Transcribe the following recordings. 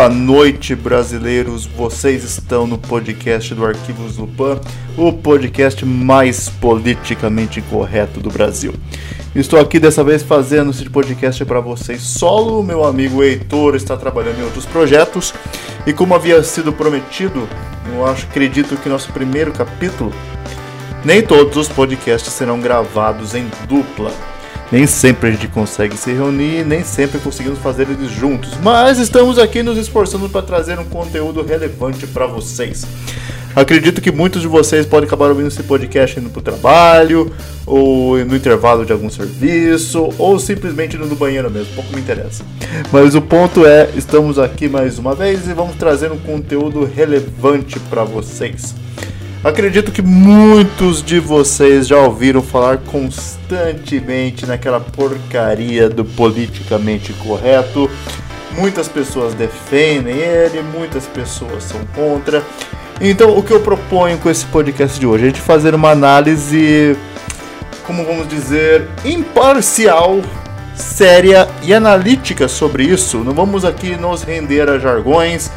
Boa noite, brasileiros. Vocês estão no podcast do Arquivos Lupan, o podcast mais politicamente correto do Brasil. Estou aqui dessa vez fazendo esse podcast para vocês solo. Meu amigo Heitor está trabalhando em outros projetos e, como havia sido prometido, eu acho, acredito que nosso primeiro capítulo, nem todos os podcasts serão gravados em dupla. Nem sempre a gente consegue se reunir, nem sempre conseguimos fazer eles juntos, mas estamos aqui nos esforçando para trazer um conteúdo relevante para vocês. Acredito que muitos de vocês podem acabar ouvindo esse podcast indo para o trabalho, ou no intervalo de algum serviço, ou simplesmente indo no banheiro mesmo, pouco me interessa. Mas o ponto é, estamos aqui mais uma vez e vamos trazer um conteúdo relevante para vocês. Acredito que muitos de vocês já ouviram falar constantemente naquela porcaria do politicamente correto. Muitas pessoas defendem ele, muitas pessoas são contra. Então, o que eu proponho com esse podcast de hoje é gente fazer uma análise, como vamos dizer, imparcial, séria e analítica sobre isso. Não vamos aqui nos render a jargões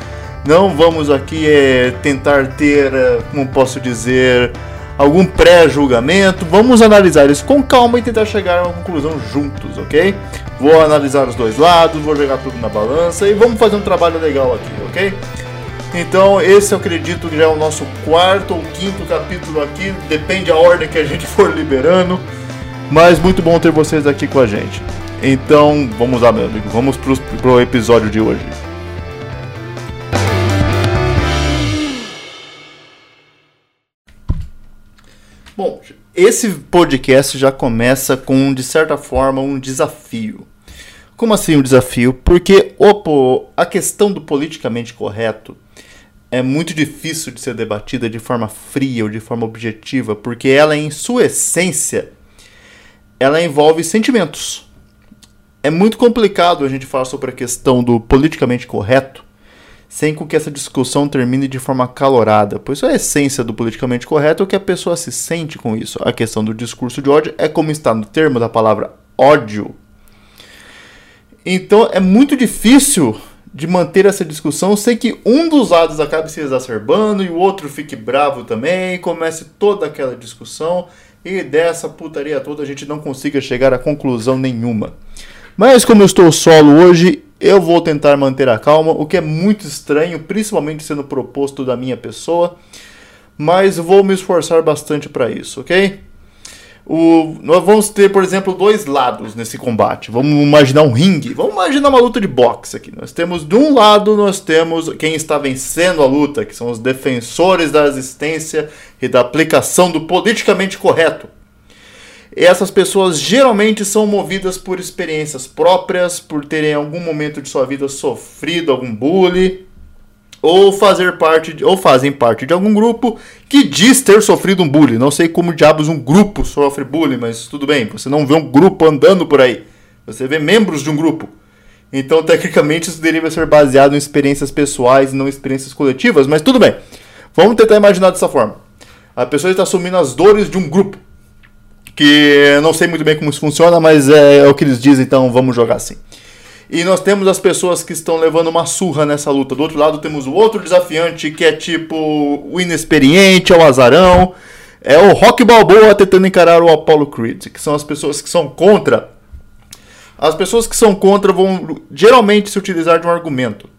não vamos aqui é, tentar ter, é, como posso dizer, algum pré-julgamento. Vamos analisar isso com calma e tentar chegar a uma conclusão juntos, ok? Vou analisar os dois lados, vou jogar tudo na balança e vamos fazer um trabalho legal aqui, ok? Então, esse eu acredito que já é o nosso quarto ou quinto capítulo aqui, depende a ordem que a gente for liberando. Mas muito bom ter vocês aqui com a gente. Então, vamos lá, meu amigo, vamos pro episódio de hoje. Bom, esse podcast já começa com, de certa forma, um desafio. Como assim um desafio? Porque opo, a questão do politicamente correto é muito difícil de ser debatida de forma fria ou de forma objetiva, porque ela, em sua essência, ela envolve sentimentos. É muito complicado a gente falar sobre a questão do politicamente correto sem com que essa discussão termine de forma calorada, pois a essência do politicamente correto é o que a pessoa se sente com isso. A questão do discurso de ódio é como está no termo da palavra ódio. Então é muito difícil de manter essa discussão sem que um dos lados acabe se exacerbando e o outro fique bravo também, comece toda aquela discussão e dessa putaria toda a gente não consiga chegar a conclusão nenhuma. Mas como eu estou solo hoje, eu vou tentar manter a calma, o que é muito estranho, principalmente sendo proposto da minha pessoa, mas vou me esforçar bastante para isso, ok? O, nós vamos ter, por exemplo, dois lados nesse combate. Vamos imaginar um ringue. Vamos imaginar uma luta de boxe aqui. Nós temos de um lado nós temos quem está vencendo a luta, que são os defensores da existência e da aplicação do politicamente correto essas pessoas geralmente são movidas por experiências próprias, por terem em algum momento de sua vida sofrido algum bullying, ou fazer parte de, ou fazem parte de algum grupo que diz ter sofrido um bullying. Não sei como diabos um grupo sofre bullying, mas tudo bem. Você não vê um grupo andando por aí. Você vê membros de um grupo. Então, tecnicamente, isso deveria ser baseado em experiências pessoais e não experiências coletivas, mas tudo bem. Vamos tentar imaginar dessa forma. A pessoa está assumindo as dores de um grupo que não sei muito bem como isso funciona, mas é, é o que eles dizem, então vamos jogar assim. E nós temos as pessoas que estão levando uma surra nessa luta. Do outro lado temos o outro desafiante que é tipo o inexperiente, é o azarão. É o Rock Balboa tentando encarar o Apollo Creed, que são as pessoas que são contra. As pessoas que são contra vão geralmente se utilizar de um argumento.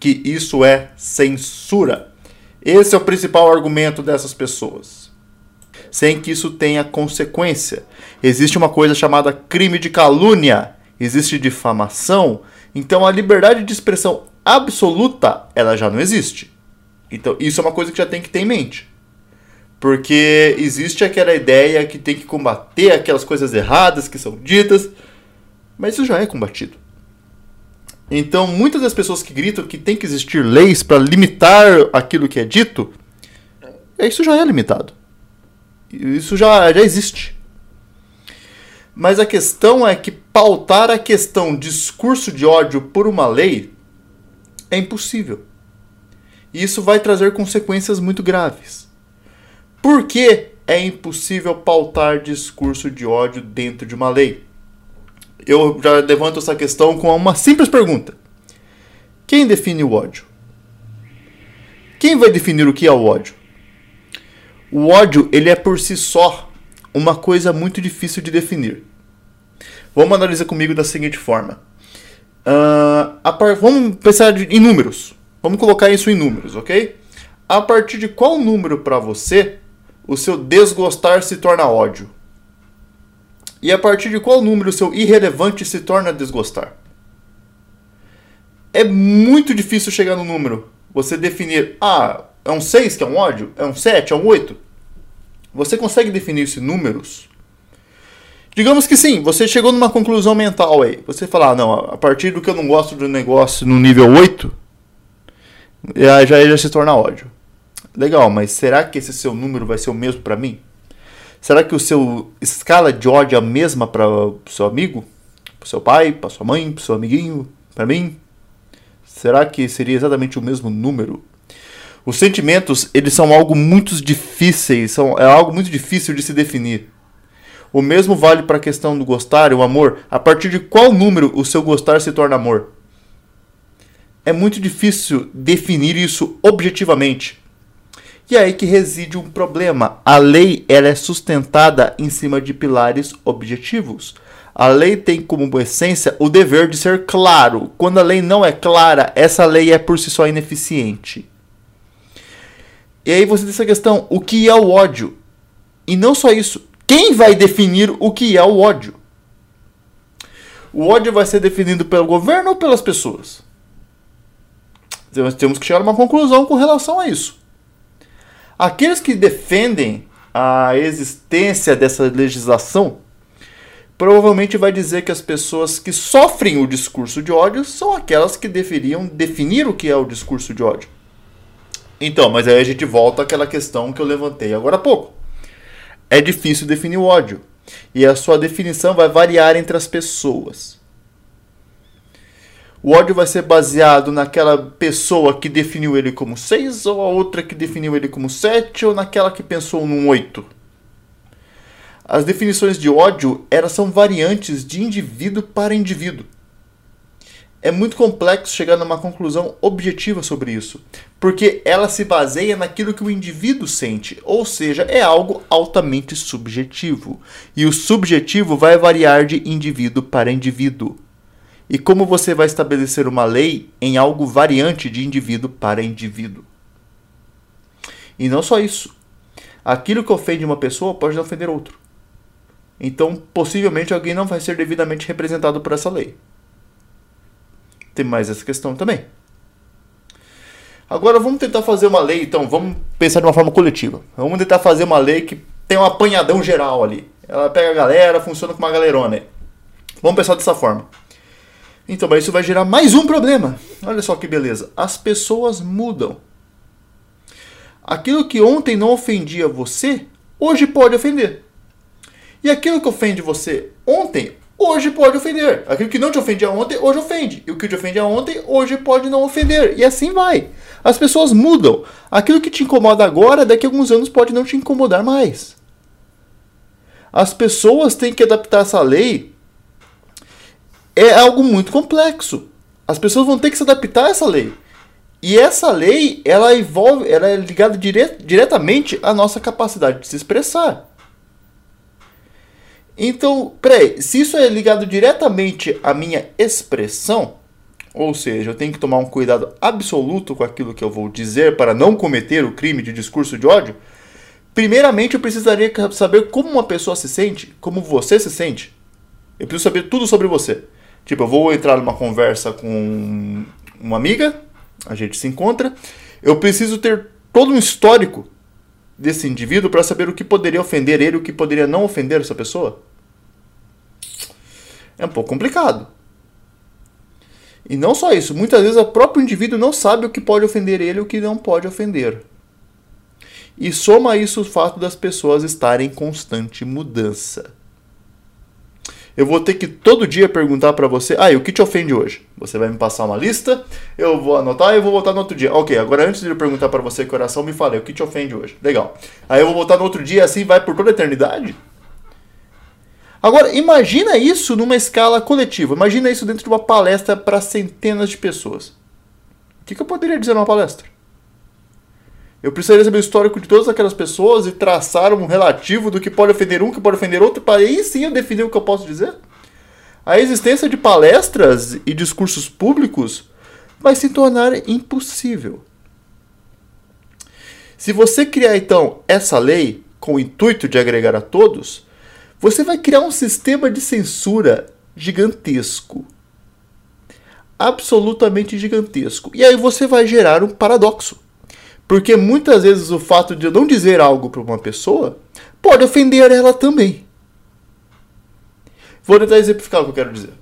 Que isso é censura. Esse é o principal argumento dessas pessoas sem que isso tenha consequência. Existe uma coisa chamada crime de calúnia, existe difamação, então a liberdade de expressão absoluta, ela já não existe. Então, isso é uma coisa que já tem que ter em mente. Porque existe aquela ideia que tem que combater aquelas coisas erradas que são ditas, mas isso já é combatido. Então, muitas das pessoas que gritam que tem que existir leis para limitar aquilo que é dito, isso já é limitado. Isso já, já existe. Mas a questão é que pautar a questão discurso de ódio por uma lei é impossível. E isso vai trazer consequências muito graves. Por que é impossível pautar discurso de ódio dentro de uma lei? Eu já levanto essa questão com uma simples pergunta: Quem define o ódio? Quem vai definir o que é o ódio? O ódio, ele é por si só uma coisa muito difícil de definir. Vamos analisar comigo da seguinte forma. Uh, par... Vamos pensar em números. Vamos colocar isso em números, ok? A partir de qual número para você o seu desgostar se torna ódio? E a partir de qual número o seu irrelevante se torna desgostar? É muito difícil chegar no número. Você definir, ah, é um 6 que é um ódio? É um 7? É um 8? Você consegue definir esses números? Digamos que sim, você chegou numa conclusão mental aí. Você fala, ah, não, a partir do que eu não gosto do negócio no nível 8, já, já, já se torna ódio. Legal, mas será que esse seu número vai ser o mesmo para mim? Será que o seu escala de ódio é a mesma para o seu amigo? Para seu pai, para sua mãe, para seu amiguinho, para mim? Será que seria exatamente o mesmo número? Os sentimentos, eles são algo muito difíceis, são, é algo muito difícil de se definir. O mesmo vale para a questão do gostar e o amor. A partir de qual número o seu gostar se torna amor? É muito difícil definir isso objetivamente. E é aí que reside um problema. A lei ela é sustentada em cima de pilares objetivos. A lei tem como essência o dever de ser claro. Quando a lei não é clara, essa lei é por si só ineficiente. E aí você tem essa questão: o que é o ódio? E não só isso, quem vai definir o que é o ódio? O ódio vai ser definido pelo governo ou pelas pessoas? Nós temos que chegar a uma conclusão com relação a isso. Aqueles que defendem a existência dessa legislação provavelmente vai dizer que as pessoas que sofrem o discurso de ódio são aquelas que deveriam definir o que é o discurso de ódio. Então, mas aí a gente volta àquela questão que eu levantei agora há pouco. É difícil definir o ódio. E a sua definição vai variar entre as pessoas. O ódio vai ser baseado naquela pessoa que definiu ele como 6, ou a outra que definiu ele como 7, ou naquela que pensou num 8. As definições de ódio elas são variantes de indivíduo para indivíduo. É muito complexo chegar numa conclusão objetiva sobre isso, porque ela se baseia naquilo que o indivíduo sente, ou seja, é algo altamente subjetivo. E o subjetivo vai variar de indivíduo para indivíduo. E como você vai estabelecer uma lei em algo variante de indivíduo para indivíduo? E não só isso. Aquilo que ofende uma pessoa pode ofender outro. Então, possivelmente, alguém não vai ser devidamente representado por essa lei. Mais essa questão também. Agora vamos tentar fazer uma lei, então, vamos pensar de uma forma coletiva. Vamos tentar fazer uma lei que tem um apanhadão geral ali. Ela pega a galera, funciona com uma galerona. Vamos pensar dessa forma. Então, mas isso vai gerar mais um problema. Olha só que beleza. As pessoas mudam. Aquilo que ontem não ofendia você, hoje pode ofender. E aquilo que ofende você ontem, hoje pode ofender. Aquilo que não te ofendia ontem, hoje ofende. E o que te ofendia ontem, hoje pode não ofender. E assim vai. As pessoas mudam. Aquilo que te incomoda agora, daqui a alguns anos pode não te incomodar mais. As pessoas têm que adaptar essa lei é algo muito complexo. As pessoas vão ter que se adaptar a essa lei. E essa lei, ela envolve, ela é ligada dire diretamente à nossa capacidade de se expressar. Então, peraí, se isso é ligado diretamente à minha expressão, ou seja, eu tenho que tomar um cuidado absoluto com aquilo que eu vou dizer para não cometer o crime de discurso de ódio, primeiramente eu precisaria saber como uma pessoa se sente, como você se sente. Eu preciso saber tudo sobre você. Tipo, eu vou entrar numa conversa com uma amiga, a gente se encontra, eu preciso ter todo um histórico desse indivíduo para saber o que poderia ofender ele o que poderia não ofender essa pessoa? É um pouco complicado. E não só isso, muitas vezes o próprio indivíduo não sabe o que pode ofender ele e o que não pode ofender. E soma isso o fato das pessoas estarem em constante mudança eu vou ter que todo dia perguntar para você, ah, o que te ofende hoje? Você vai me passar uma lista, eu vou anotar e eu vou voltar no outro dia. Ok, agora antes de eu perguntar para você coração, me fale, o que te ofende hoje? Legal. Aí eu vou voltar no outro dia, assim vai por toda a eternidade? Agora, imagina isso numa escala coletiva. Imagina isso dentro de uma palestra para centenas de pessoas. que, que eu poderia dizer numa palestra? Eu precisaria saber o histórico de todas aquelas pessoas e traçar um relativo do que pode ofender um, que pode ofender outro, para aí sim eu definir o que eu posso dizer? A existência de palestras e discursos públicos vai se tornar impossível. Se você criar então essa lei com o intuito de agregar a todos, você vai criar um sistema de censura gigantesco. Absolutamente gigantesco. E aí você vai gerar um paradoxo. Porque muitas vezes o fato de eu não dizer algo para uma pessoa pode ofender ela também. Vou tentar exemplificar o que eu quero dizer.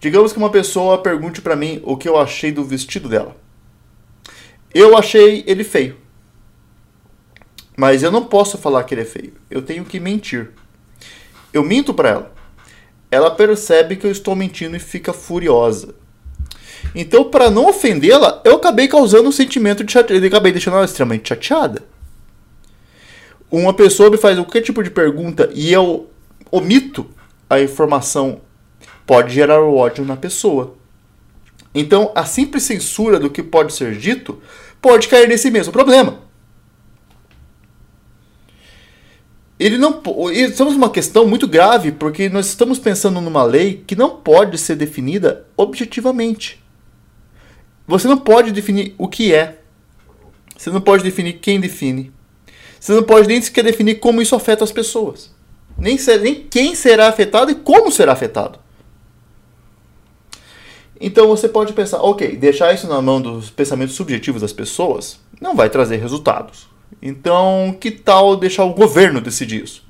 Digamos que uma pessoa pergunte para mim o que eu achei do vestido dela. Eu achei ele feio. Mas eu não posso falar que ele é feio. Eu tenho que mentir. Eu minto para ela. Ela percebe que eu estou mentindo e fica furiosa. Então, para não ofendê-la, eu acabei causando um sentimento de chateada. Eu acabei deixando ela extremamente chateada. Uma pessoa me faz qualquer tipo de pergunta e eu omito a informação, pode gerar o ódio na pessoa. Então, a simples censura do que pode ser dito pode cair nesse mesmo problema. Ele não, estamos numa questão muito grave porque nós estamos pensando numa lei que não pode ser definida objetivamente. Você não pode definir o que é. Você não pode definir quem define. Você não pode nem sequer definir como isso afeta as pessoas. Nem, ser, nem quem será afetado e como será afetado. Então você pode pensar, ok, deixar isso na mão dos pensamentos subjetivos das pessoas não vai trazer resultados. Então, que tal deixar o governo decidir isso?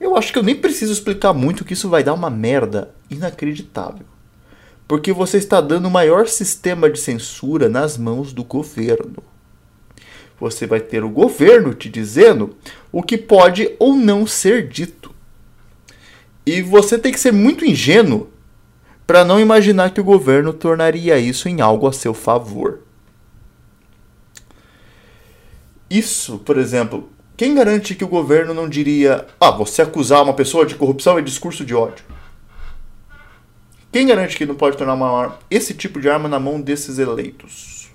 Eu acho que eu nem preciso explicar muito que isso vai dar uma merda inacreditável. Porque você está dando o maior sistema de censura nas mãos do governo. Você vai ter o governo te dizendo o que pode ou não ser dito. E você tem que ser muito ingênuo para não imaginar que o governo tornaria isso em algo a seu favor. Isso, por exemplo, quem garante que o governo não diria: ah, você acusar uma pessoa de corrupção é discurso de ódio? Quem garante que não pode tornar uma esse tipo de arma na mão desses eleitos?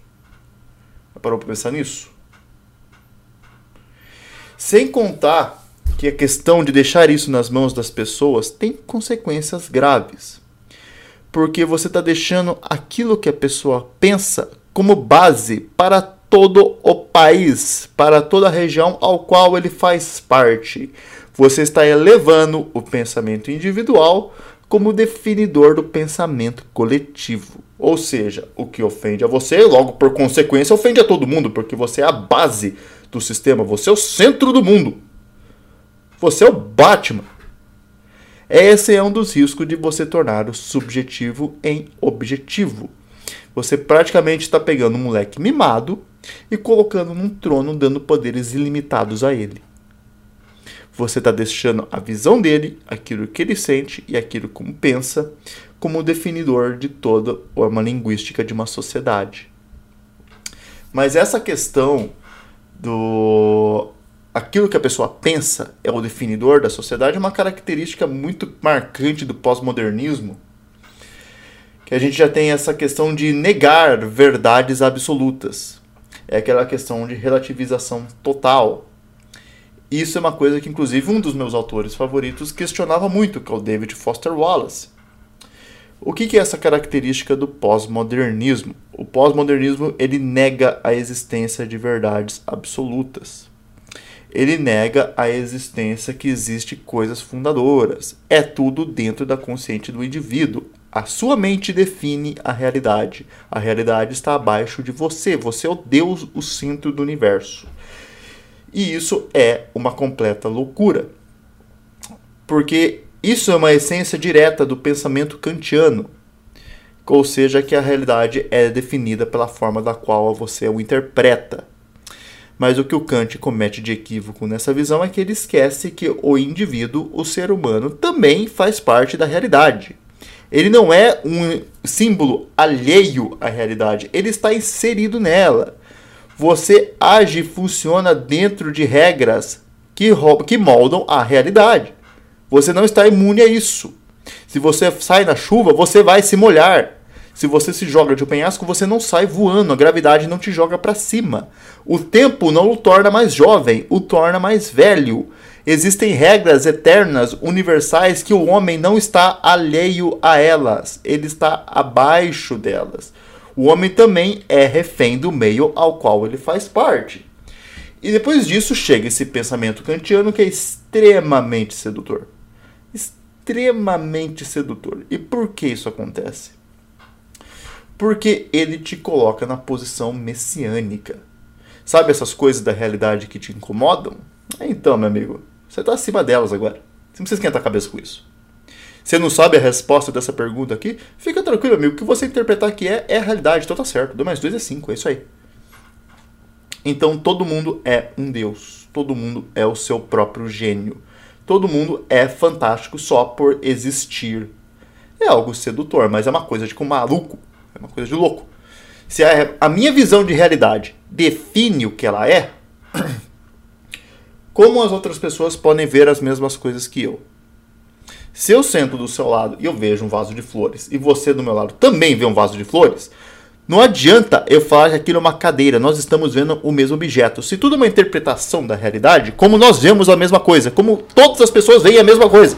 Parou para pensar nisso? Sem contar que a questão de deixar isso nas mãos das pessoas tem consequências graves. Porque você está deixando aquilo que a pessoa pensa como base para todo o país, para toda a região ao qual ele faz parte. Você está elevando o pensamento individual como definidor do pensamento coletivo. Ou seja, o que ofende a você, logo por consequência, ofende a todo mundo, porque você é a base do sistema, você é o centro do mundo. Você é o Batman. Esse é um dos riscos de você tornar o subjetivo em objetivo. Você praticamente está pegando um moleque mimado e colocando num trono, dando poderes ilimitados a ele. Você está deixando a visão dele, aquilo que ele sente e aquilo como pensa, como definidor de toda uma linguística de uma sociedade. Mas essa questão do aquilo que a pessoa pensa é o definidor da sociedade é uma característica muito marcante do pós-modernismo. Que a gente já tem essa questão de negar verdades absolutas. É aquela questão de relativização total. Isso é uma coisa que, inclusive, um dos meus autores favoritos questionava muito, que é o David Foster Wallace. O que é essa característica do pós-modernismo? O pós-modernismo ele nega a existência de verdades absolutas. Ele nega a existência que existe coisas fundadoras. É tudo dentro da consciência do indivíduo. A sua mente define a realidade. A realidade está abaixo de você. Você é o Deus, o centro do universo. E isso é uma completa loucura. Porque isso é uma essência direta do pensamento kantiano, ou seja, que a realidade é definida pela forma da qual você o interpreta. Mas o que o Kant comete de equívoco nessa visão é que ele esquece que o indivíduo, o ser humano, também faz parte da realidade. Ele não é um símbolo alheio à realidade, ele está inserido nela. Você age e funciona dentro de regras que, que moldam a realidade. Você não está imune a isso. Se você sai na chuva, você vai se molhar. Se você se joga de um penhasco, você não sai voando, a gravidade não te joga para cima. O tempo não o torna mais jovem, o torna mais velho. Existem regras eternas, universais, que o homem não está alheio a elas, ele está abaixo delas. O homem também é refém do meio ao qual ele faz parte. E depois disso chega esse pensamento kantiano que é extremamente sedutor. Extremamente sedutor. E por que isso acontece? Porque ele te coloca na posição messiânica. Sabe essas coisas da realidade que te incomodam? Então, meu amigo, você está acima delas agora. Você não precisa esquentar a cabeça com isso. Você não sabe a resposta dessa pergunta aqui? Fica tranquilo, amigo. O que você interpretar que é, é a realidade. Então tá certo. 2 mais 2 é 5. É isso aí. Então todo mundo é um Deus. Todo mundo é o seu próprio gênio. Todo mundo é fantástico só por existir. É algo sedutor, mas é uma coisa de com maluco. É uma coisa de louco. Se a, a minha visão de realidade define o que ela é, como as outras pessoas podem ver as mesmas coisas que eu? Se eu sento do seu lado e eu vejo um vaso de flores e você do meu lado também vê um vaso de flores, não adianta eu falar que aquilo é uma cadeira, nós estamos vendo o mesmo objeto. Se tudo é uma interpretação da realidade, como nós vemos a mesma coisa, como todas as pessoas veem a mesma coisa.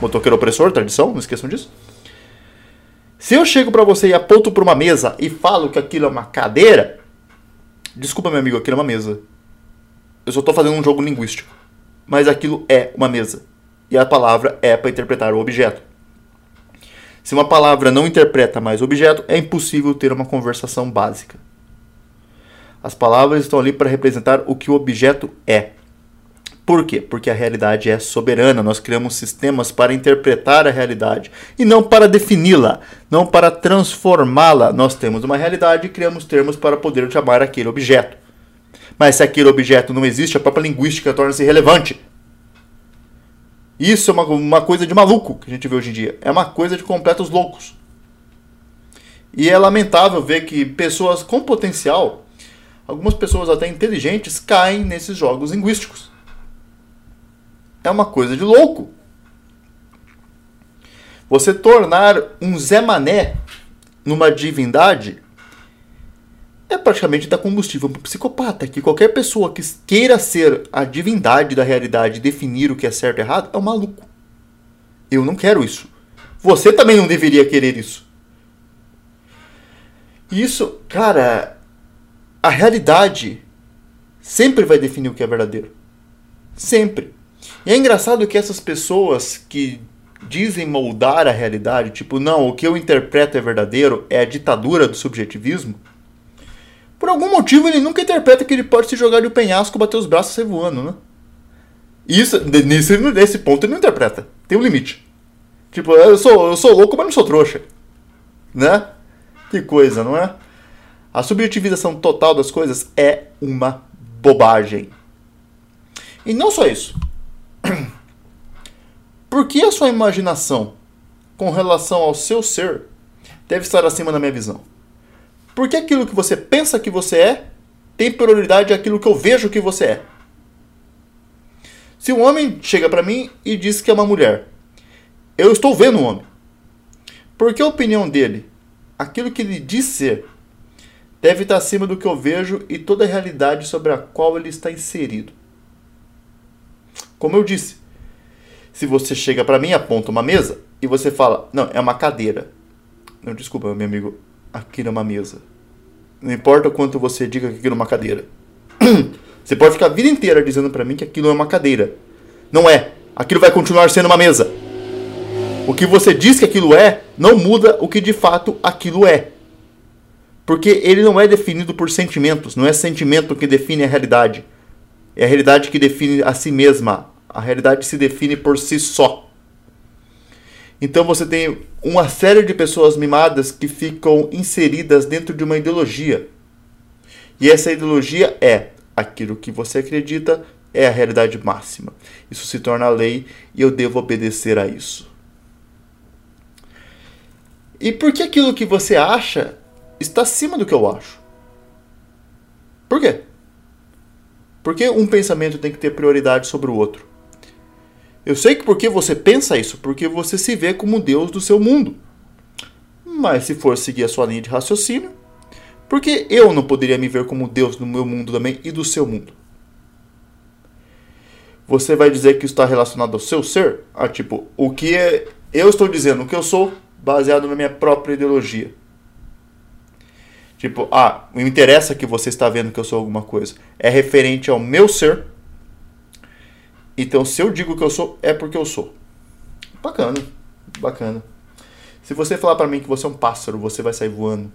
Motoqueiro opressor, tradição, não esqueçam disso. Se eu chego para você e aponto para uma mesa e falo que aquilo é uma cadeira, desculpa meu amigo, aquilo é uma mesa. Eu só estou fazendo um jogo linguístico. Mas aquilo é uma mesa e a palavra é para interpretar o objeto. Se uma palavra não interpreta mais o objeto, é impossível ter uma conversação básica. As palavras estão ali para representar o que o objeto é. Por quê? Porque a realidade é soberana. Nós criamos sistemas para interpretar a realidade e não para defini-la, não para transformá-la. Nós temos uma realidade e criamos termos para poder chamar aquele objeto. Mas se aquele objeto não existe, a própria linguística torna-se relevante. Isso é uma, uma coisa de maluco que a gente vê hoje em dia. É uma coisa de completos loucos. E é lamentável ver que pessoas com potencial, algumas pessoas até inteligentes, caem nesses jogos linguísticos. É uma coisa de louco. Você tornar um Zé Mané numa divindade é praticamente dar combustível para um psicopata. Que qualquer pessoa que queira ser a divindade da realidade definir o que é certo e errado é um maluco. Eu não quero isso. Você também não deveria querer isso. Isso, cara, a realidade sempre vai definir o que é verdadeiro. Sempre. E é engraçado que essas pessoas que dizem moldar a realidade, tipo, não, o que eu interpreto é verdadeiro, é a ditadura do subjetivismo por algum motivo ele nunca interpreta que ele pode se jogar de um penhasco, bater os braços e sair voando, né? Isso, nesse, nesse ponto ele não interpreta. Tem um limite. Tipo, eu sou, eu sou louco, mas não sou trouxa. Né? Que coisa, não é? A subjetivização total das coisas é uma bobagem. E não só isso. Por que a sua imaginação com relação ao seu ser deve estar acima da minha visão? Porque aquilo que você pensa que você é tem prioridade àquilo que eu vejo que você é. Se um homem chega para mim e diz que é uma mulher, eu estou vendo um homem. Porque a opinião dele, aquilo que ele diz ser, deve estar acima do que eu vejo e toda a realidade sobre a qual ele está inserido. Como eu disse, se você chega para mim, aponta uma mesa e você fala, não, é uma cadeira. Não, desculpa, meu amigo, aquilo é uma mesa. Não importa o quanto você diga que aquilo é uma cadeira. Você pode ficar a vida inteira dizendo para mim que aquilo é uma cadeira. Não é. Aquilo vai continuar sendo uma mesa. O que você diz que aquilo é, não muda o que de fato aquilo é. Porque ele não é definido por sentimentos. Não é sentimento que define a realidade. É a realidade que define a si mesma. A realidade se define por si só. Então você tem uma série de pessoas mimadas que ficam inseridas dentro de uma ideologia. E essa ideologia é aquilo que você acredita é a realidade máxima. Isso se torna lei e eu devo obedecer a isso. E por que aquilo que você acha está acima do que eu acho? Por quê? Porque um pensamento tem que ter prioridade sobre o outro. Eu sei que porque você pensa isso, porque você se vê como Deus do seu mundo. Mas se for seguir a sua linha de raciocínio, porque eu não poderia me ver como Deus no meu mundo também e do seu mundo? Você vai dizer que está relacionado ao seu ser? Ah, tipo, o que é, eu estou dizendo, o que eu sou, baseado na minha própria ideologia. Tipo, ah, me interessa que você está vendo que eu sou alguma coisa. É referente ao meu ser. Então, se eu digo que eu sou, é porque eu sou. Bacana, bacana. Se você falar para mim que você é um pássaro, você vai sair voando.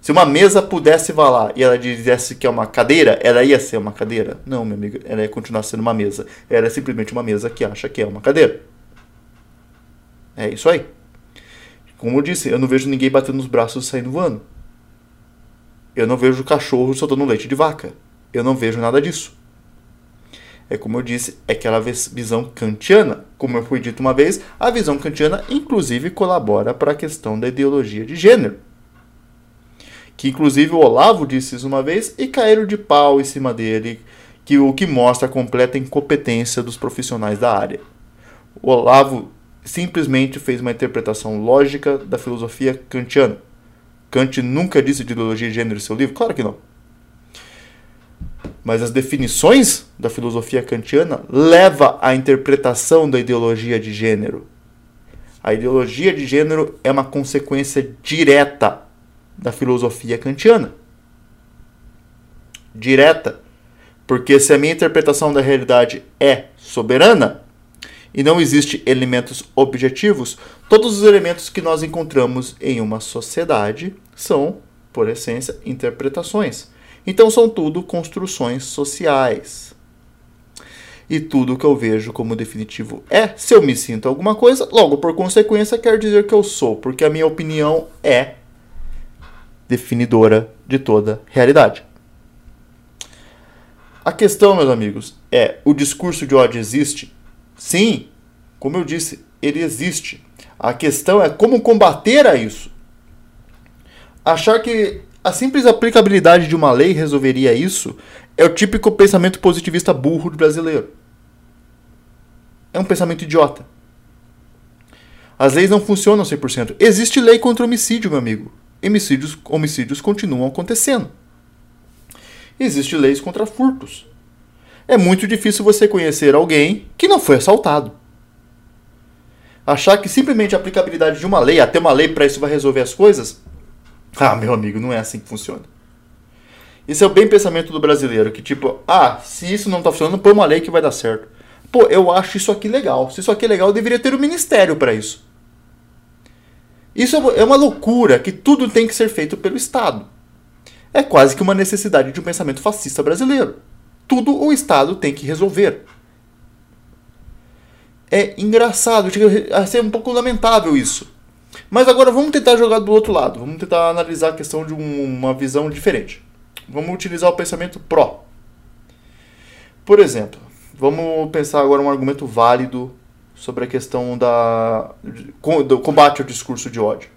Se uma mesa pudesse falar e ela dissesse que é uma cadeira, ela ia ser uma cadeira? Não, meu amigo, ela ia continuar sendo uma mesa. Ela é simplesmente uma mesa que acha que é uma cadeira. É isso aí. Como eu disse, eu não vejo ninguém batendo nos braços e saindo voando. Eu não vejo cachorro soltando leite de vaca. Eu não vejo nada disso. É como eu disse, é aquela visão kantiana. Como eu fui dito uma vez, a visão kantiana inclusive colabora para a questão da ideologia de gênero. Que inclusive o Olavo disse isso uma vez e caíram de pau em cima dele, que o que mostra a completa incompetência dos profissionais da área. O Olavo simplesmente fez uma interpretação lógica da filosofia kantiana Kant nunca disse de ideologia de gênero em seu livro? Claro que não. Mas as definições da filosofia kantiana leva à interpretação da ideologia de gênero. A ideologia de gênero é uma consequência direta da filosofia kantiana. Direta. Porque se a minha interpretação da realidade é soberana, e não existe elementos objetivos, todos os elementos que nós encontramos em uma sociedade são, por essência, interpretações. Então são tudo construções sociais. E tudo que eu vejo como definitivo é se eu me sinto alguma coisa, logo por consequência quer dizer que eu sou, porque a minha opinião é definidora de toda realidade. A questão, meus amigos, é: o discurso de ódio existe? Sim, como eu disse, ele existe. A questão é como combater a isso. Achar que a simples aplicabilidade de uma lei resolveria isso é o típico pensamento positivista burro brasileiro. É um pensamento idiota. As leis não funcionam 100%. Existe lei contra homicídio, meu amigo. Homicídios, homicídios continuam acontecendo. Existem leis contra furtos é muito difícil você conhecer alguém que não foi assaltado. Achar que simplesmente a aplicabilidade de uma lei, até uma lei para isso vai resolver as coisas? Ah, meu amigo, não é assim que funciona. Isso é o bem pensamento do brasileiro, que tipo, ah, se isso não está funcionando, põe uma lei que vai dar certo. Pô, eu acho isso aqui legal. Se isso aqui é legal, deveria ter um ministério para isso. Isso é uma loucura que tudo tem que ser feito pelo Estado. É quase que uma necessidade de um pensamento fascista brasileiro tudo o Estado tem que resolver. É engraçado, chega a ser um pouco lamentável isso. Mas agora vamos tentar jogar do outro lado, vamos tentar analisar a questão de um, uma visão diferente. Vamos utilizar o pensamento pró. Por exemplo, vamos pensar agora um argumento válido sobre a questão da, do combate ao discurso de ódio.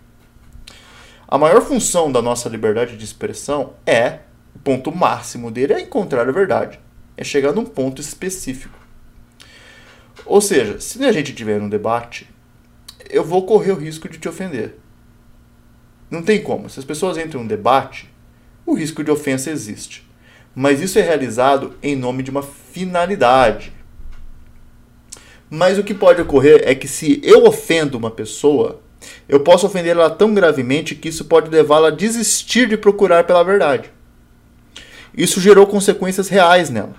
A maior função da nossa liberdade de expressão é, o ponto máximo dele é encontrar a verdade é chegar num ponto específico. Ou seja, se a gente tiver um debate, eu vou correr o risco de te ofender. Não tem como. Se as pessoas entram em um debate, o risco de ofensa existe. Mas isso é realizado em nome de uma finalidade. Mas o que pode ocorrer é que se eu ofendo uma pessoa, eu posso ofender ela tão gravemente que isso pode levá-la a desistir de procurar pela verdade. Isso gerou consequências reais nela.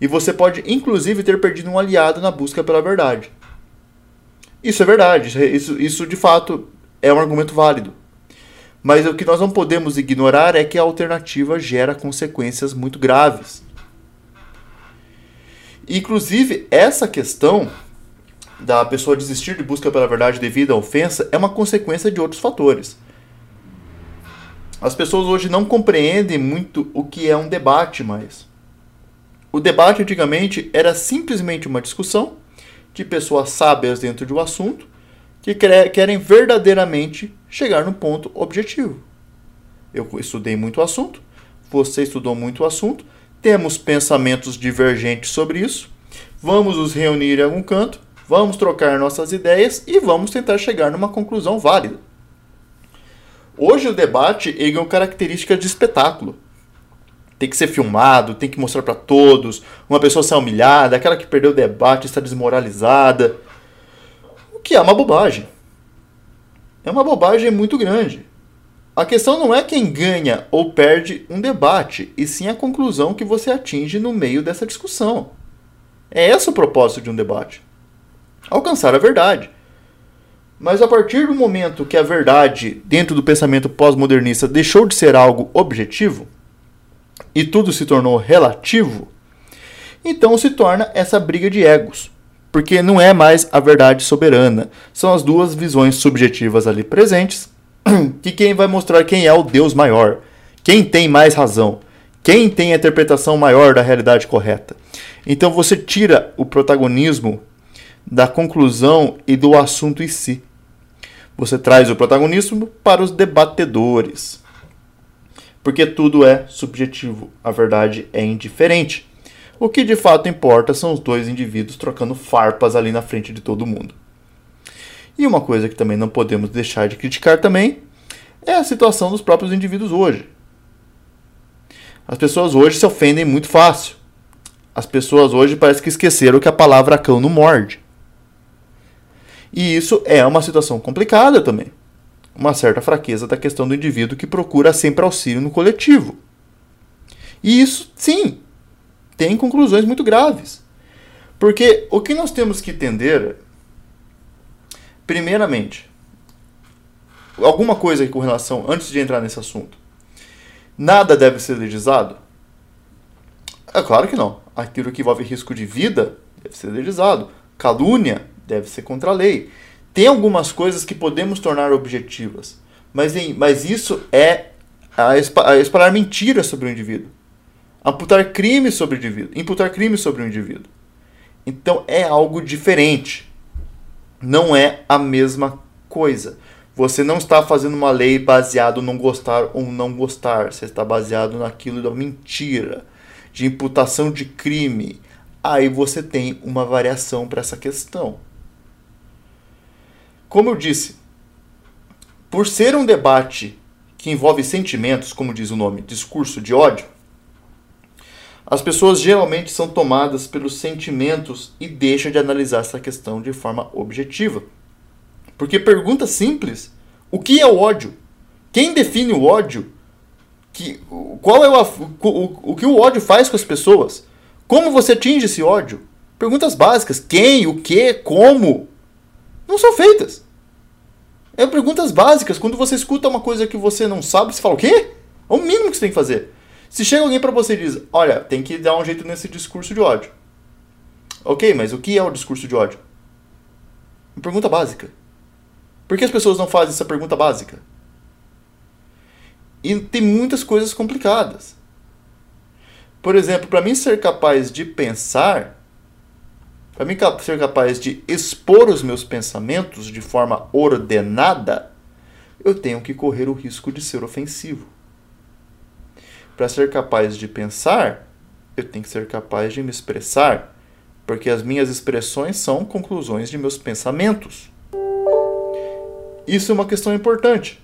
E você pode, inclusive, ter perdido um aliado na busca pela verdade. Isso é verdade, isso, isso de fato é um argumento válido. Mas o que nós não podemos ignorar é que a alternativa gera consequências muito graves. Inclusive, essa questão da pessoa desistir de busca pela verdade devido à ofensa é uma consequência de outros fatores. As pessoas hoje não compreendem muito o que é um debate mais. O debate antigamente era simplesmente uma discussão de pessoas sábias dentro de um assunto que querem verdadeiramente chegar no ponto objetivo. Eu estudei muito o assunto, você estudou muito o assunto, temos pensamentos divergentes sobre isso, vamos nos reunir em algum canto, vamos trocar nossas ideias e vamos tentar chegar numa conclusão válida. Hoje o debate ele ganhou características de espetáculo. Tem que ser filmado, tem que mostrar para todos. Uma pessoa sai humilhada, aquela que perdeu o debate está desmoralizada. O que é uma bobagem. É uma bobagem muito grande. A questão não é quem ganha ou perde um debate, e sim a conclusão que você atinge no meio dessa discussão. É esse o propósito de um debate: alcançar a verdade. Mas a partir do momento que a verdade, dentro do pensamento pós-modernista, deixou de ser algo objetivo e tudo se tornou relativo, então se torna essa briga de egos, porque não é mais a verdade soberana, são as duas visões subjetivas ali presentes, que quem vai mostrar quem é o Deus maior, quem tem mais razão, quem tem a interpretação maior da realidade correta. Então você tira o protagonismo da conclusão e do assunto em si. Você traz o protagonismo para os debatedores. Porque tudo é subjetivo, a verdade é indiferente. O que de fato importa são os dois indivíduos trocando farpas ali na frente de todo mundo. E uma coisa que também não podemos deixar de criticar também é a situação dos próprios indivíduos hoje. As pessoas hoje se ofendem muito fácil. As pessoas hoje parece que esqueceram que a palavra cão não morde. E isso é uma situação complicada também. Uma certa fraqueza da questão do indivíduo que procura sempre auxílio no coletivo. E isso, sim, tem conclusões muito graves. Porque o que nós temos que entender, primeiramente, alguma coisa com relação, antes de entrar nesse assunto, nada deve ser legislado? É claro que não. Aquilo que envolve risco de vida deve ser legislado. Calúnia deve ser contra a lei. Tem algumas coisas que podemos tornar objetivas, mas, em, mas isso é a, a espalhar mentiras sobre o indivíduo. Amputar crime sobre o indivíduo. Imputar crime sobre o indivíduo. Então é algo diferente. Não é a mesma coisa. Você não está fazendo uma lei baseado no gostar ou não gostar. Você está baseado naquilo da mentira, de imputação de crime. Aí você tem uma variação para essa questão. Como eu disse, por ser um debate que envolve sentimentos, como diz o nome, discurso de ódio, as pessoas geralmente são tomadas pelos sentimentos e deixam de analisar essa questão de forma objetiva. Porque pergunta simples: o que é o ódio? Quem define o ódio? Que, qual é o, o, o que o ódio faz com as pessoas? Como você atinge esse ódio? Perguntas básicas: quem, o que, como? Não são feitas. É perguntas básicas. Quando você escuta uma coisa que você não sabe, você fala: o quê? É o mínimo que você tem que fazer. Se chega alguém para você e diz: olha, tem que dar um jeito nesse discurso de ódio. Ok, mas o que é o discurso de ódio? Uma pergunta básica. Por que as pessoas não fazem essa pergunta básica? E tem muitas coisas complicadas. Por exemplo, para mim ser capaz de pensar, para mim ser capaz de expor os meus pensamentos de forma ordenada, eu tenho que correr o risco de ser ofensivo. Para ser capaz de pensar, eu tenho que ser capaz de me expressar, porque as minhas expressões são conclusões de meus pensamentos. Isso é uma questão importante.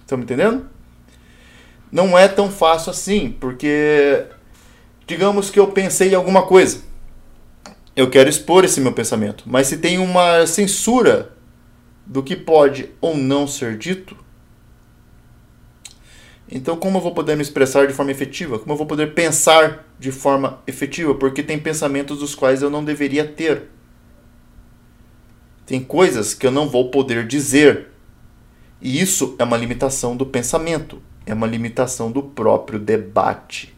Estão me entendendo? Não é tão fácil assim, porque digamos que eu pensei em alguma coisa. Eu quero expor esse meu pensamento, mas se tem uma censura do que pode ou não ser dito, então como eu vou poder me expressar de forma efetiva? Como eu vou poder pensar de forma efetiva? Porque tem pensamentos dos quais eu não deveria ter. Tem coisas que eu não vou poder dizer. E isso é uma limitação do pensamento, é uma limitação do próprio debate.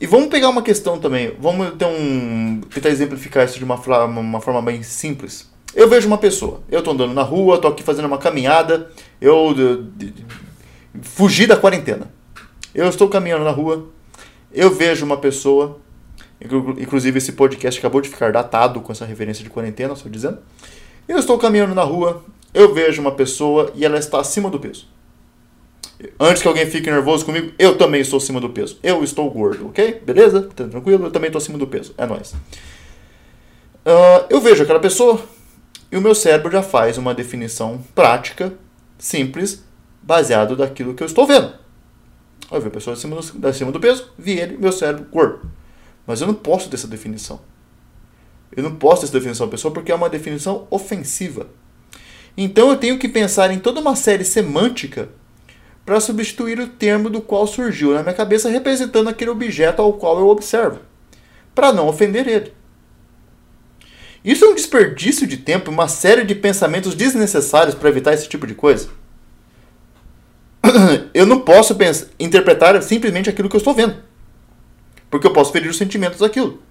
E vamos pegar uma questão também, vamos ter um, tentar exemplificar isso de uma, uma forma bem simples. Eu vejo uma pessoa, eu estou andando na rua, estou aqui fazendo uma caminhada, eu de, fugi da quarentena. Eu estou caminhando na rua, eu vejo uma pessoa Inclusive, esse podcast acabou de ficar datado com essa referência de quarentena, estou dizendo. Eu estou caminhando na rua, eu vejo uma pessoa e ela está acima do peso. Antes que alguém fique nervoso comigo, eu também estou acima do peso. Eu estou gordo, ok? Beleza? Tá tranquilo? Eu também estou acima do peso. É nóis. Uh, eu vejo aquela pessoa, e o meu cérebro já faz uma definição prática, simples, baseado daquilo que eu estou vendo. Eu vi a pessoa acima do, acima do peso, vi ele, meu cérebro, gordo. Mas eu não posso ter essa definição. Eu não posso ter essa definição da pessoa porque é uma definição ofensiva. Então eu tenho que pensar em toda uma série semântica para substituir o termo do qual surgiu na minha cabeça, representando aquele objeto ao qual eu observo, para não ofender ele. Isso é um desperdício de tempo, uma série de pensamentos desnecessários para evitar esse tipo de coisa. Eu não posso pensar, interpretar simplesmente aquilo que eu estou vendo, porque eu posso ferir os sentimentos daquilo.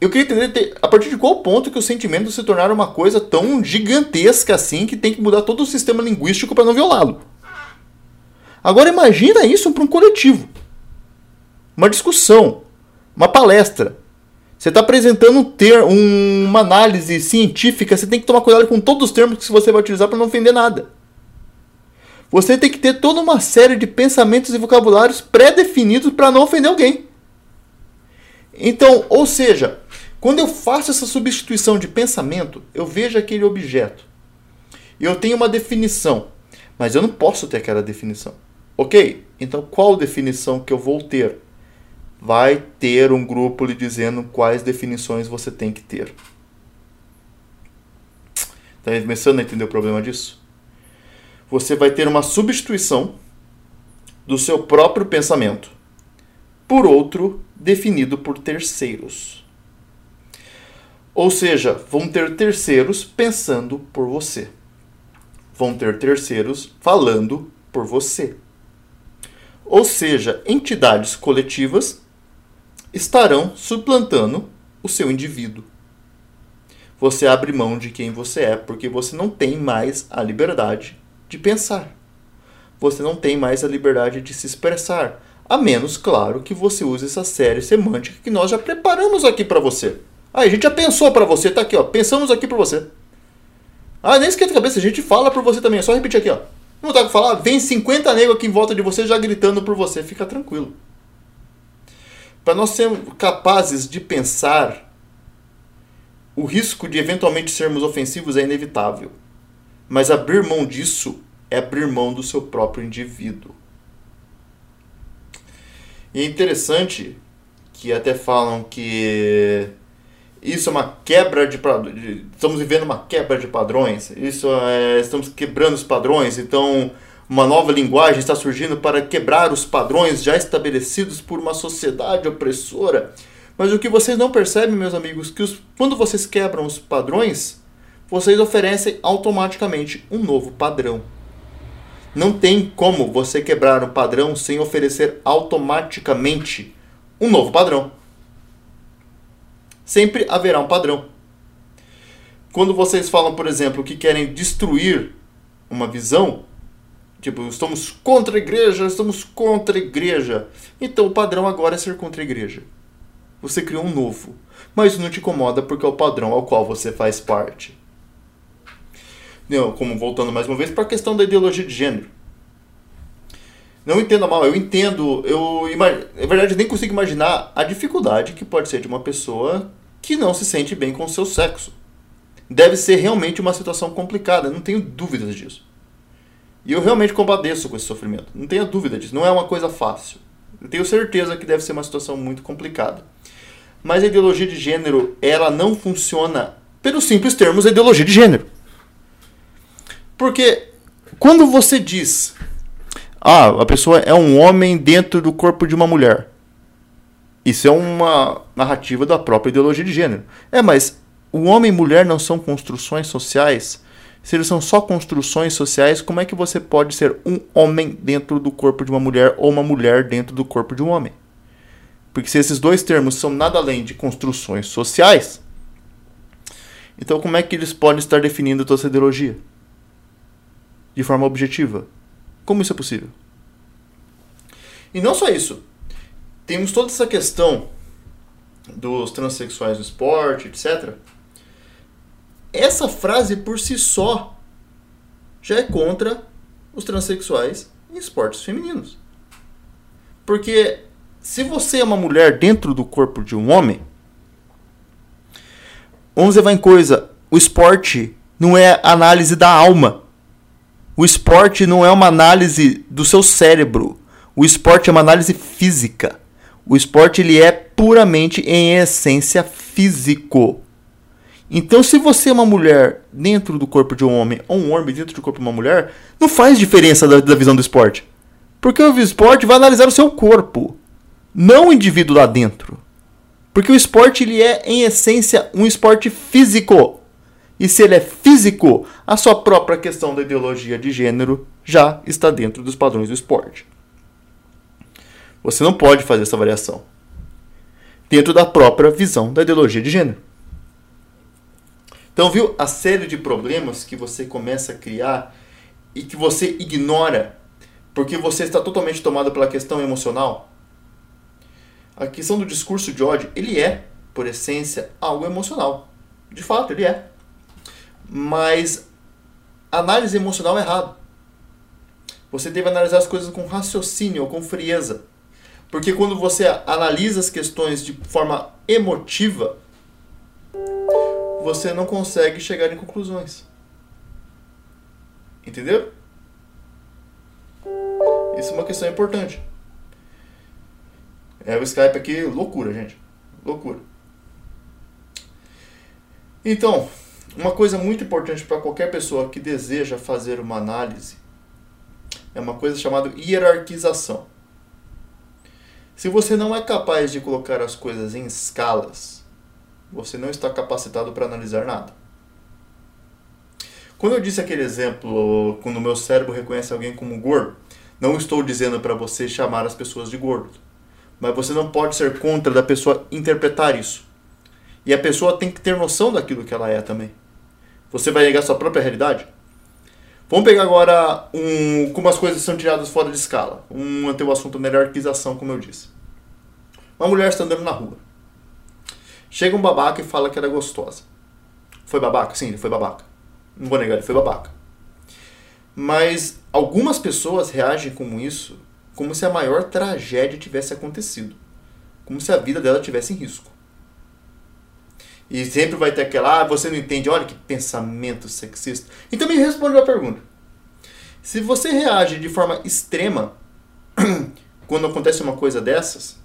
Eu queria entender a partir de qual ponto que os sentimentos se tornaram uma coisa tão gigantesca assim que tem que mudar todo o sistema linguístico para não violá-lo. Agora imagina isso para um coletivo. Uma discussão, uma palestra. Você está apresentando um ter, um, uma análise científica, você tem que tomar cuidado com todos os termos que você vai utilizar para não ofender nada. Você tem que ter toda uma série de pensamentos e vocabulários pré-definidos para não ofender alguém. Então, ou seja, quando eu faço essa substituição de pensamento, eu vejo aquele objeto. Eu tenho uma definição, mas eu não posso ter aquela definição. Ok? Então, qual definição que eu vou ter? vai ter um grupo lhe dizendo quais definições você tem que ter. Está começando a entender o problema disso? Você vai ter uma substituição do seu próprio pensamento por outro definido por terceiros. Ou seja, vão ter terceiros pensando por você. Vão ter terceiros falando por você. Ou seja, entidades coletivas estarão suplantando o seu indivíduo. Você abre mão de quem você é porque você não tem mais a liberdade de pensar. Você não tem mais a liberdade de se expressar, a menos, claro, que você use essa série semântica que nós já preparamos aqui para você. Ah, a gente já pensou para você, tá aqui, ó. Pensamos aqui para você. Ah, nem esquenta a cabeça, a gente fala por você também. É só repetir aqui, ó. Não tá com falar? Vem 50 negros aqui em volta de você já gritando por você. Fica tranquilo. Para nós sermos capazes de pensar, o risco de eventualmente sermos ofensivos é inevitável. Mas abrir mão disso é abrir mão do seu próprio indivíduo. E é interessante que até falam que isso é uma quebra de estamos vivendo uma quebra de padrões. Isso é, estamos quebrando os padrões, então uma nova linguagem está surgindo para quebrar os padrões já estabelecidos por uma sociedade opressora. Mas o que vocês não percebem, meus amigos, que os, quando vocês quebram os padrões, vocês oferecem automaticamente um novo padrão. Não tem como você quebrar um padrão sem oferecer automaticamente um novo padrão. Sempre haverá um padrão. Quando vocês falam, por exemplo, que querem destruir uma visão, Tipo, estamos contra a igreja, estamos contra a igreja. Então o padrão agora é ser contra a igreja. Você criou um novo. Mas não te incomoda porque é o padrão ao qual você faz parte. Não, como voltando mais uma vez para a questão da ideologia de gênero. Não entenda mal, eu entendo, eu na verdade nem consigo imaginar a dificuldade que pode ser de uma pessoa que não se sente bem com o seu sexo. Deve ser realmente uma situação complicada, não tenho dúvidas disso. E eu realmente compadeço com esse sofrimento. Não tenha dúvida disso. Não é uma coisa fácil. Eu tenho certeza que deve ser uma situação muito complicada. Mas a ideologia de gênero, ela não funciona pelos simples termos ideologia de gênero. Porque quando você diz, ah, a pessoa é um homem dentro do corpo de uma mulher. Isso é uma narrativa da própria ideologia de gênero. É, mas o homem e mulher não são construções sociais se eles são só construções sociais, como é que você pode ser um homem dentro do corpo de uma mulher ou uma mulher dentro do corpo de um homem? Porque se esses dois termos são nada além de construções sociais, então como é que eles podem estar definindo a tua ideologia? De forma objetiva? Como isso é possível? E não só isso. Temos toda essa questão dos transexuais no esporte, etc essa frase por si só já é contra os transexuais em esportes femininos. Porque se você é uma mulher dentro do corpo de um homem, vamos levar em coisa, o esporte não é análise da alma. O esporte não é uma análise do seu cérebro. O esporte é uma análise física. O esporte ele é puramente em essência físico. Então, se você é uma mulher dentro do corpo de um homem ou um homem dentro do corpo de uma mulher, não faz diferença da, da visão do esporte. Porque o esporte vai analisar o seu corpo, não o indivíduo lá dentro. Porque o esporte ele é, em essência, um esporte físico. E se ele é físico, a sua própria questão da ideologia de gênero já está dentro dos padrões do esporte. Você não pode fazer essa variação dentro da própria visão da ideologia de gênero. Então, viu a série de problemas que você começa a criar e que você ignora porque você está totalmente tomado pela questão emocional? A questão do discurso de ódio, ele é, por essência, algo emocional. De fato, ele é. Mas análise emocional é errado. Você deve analisar as coisas com raciocínio com frieza. Porque quando você analisa as questões de forma emotiva, você não consegue chegar em conclusões. Entendeu? Isso é uma questão importante. É o Skype aqui, loucura, gente. Loucura. Então, uma coisa muito importante para qualquer pessoa que deseja fazer uma análise é uma coisa chamada hierarquização. Se você não é capaz de colocar as coisas em escalas, você não está capacitado para analisar nada. Quando eu disse aquele exemplo, quando o meu cérebro reconhece alguém como gordo, não estou dizendo para você chamar as pessoas de gordo. Mas você não pode ser contra da pessoa interpretar isso. E a pessoa tem que ter noção daquilo que ela é também. Você vai negar sua própria realidade? Vamos pegar agora um, como as coisas são tiradas fora de escala. Um o assunto hierarquização, como eu disse. Uma mulher está andando na rua. Chega um babaca e fala que ela é gostosa. Foi babaca? Sim, ele foi babaca. Não vou negar, ele foi babaca. Mas algumas pessoas reagem como isso, como se a maior tragédia tivesse acontecido. Como se a vida dela tivesse em risco. E sempre vai ter aquela, ah, você não entende, olha que pensamento sexista. Então me responde uma pergunta. Se você reage de forma extrema quando acontece uma coisa dessas,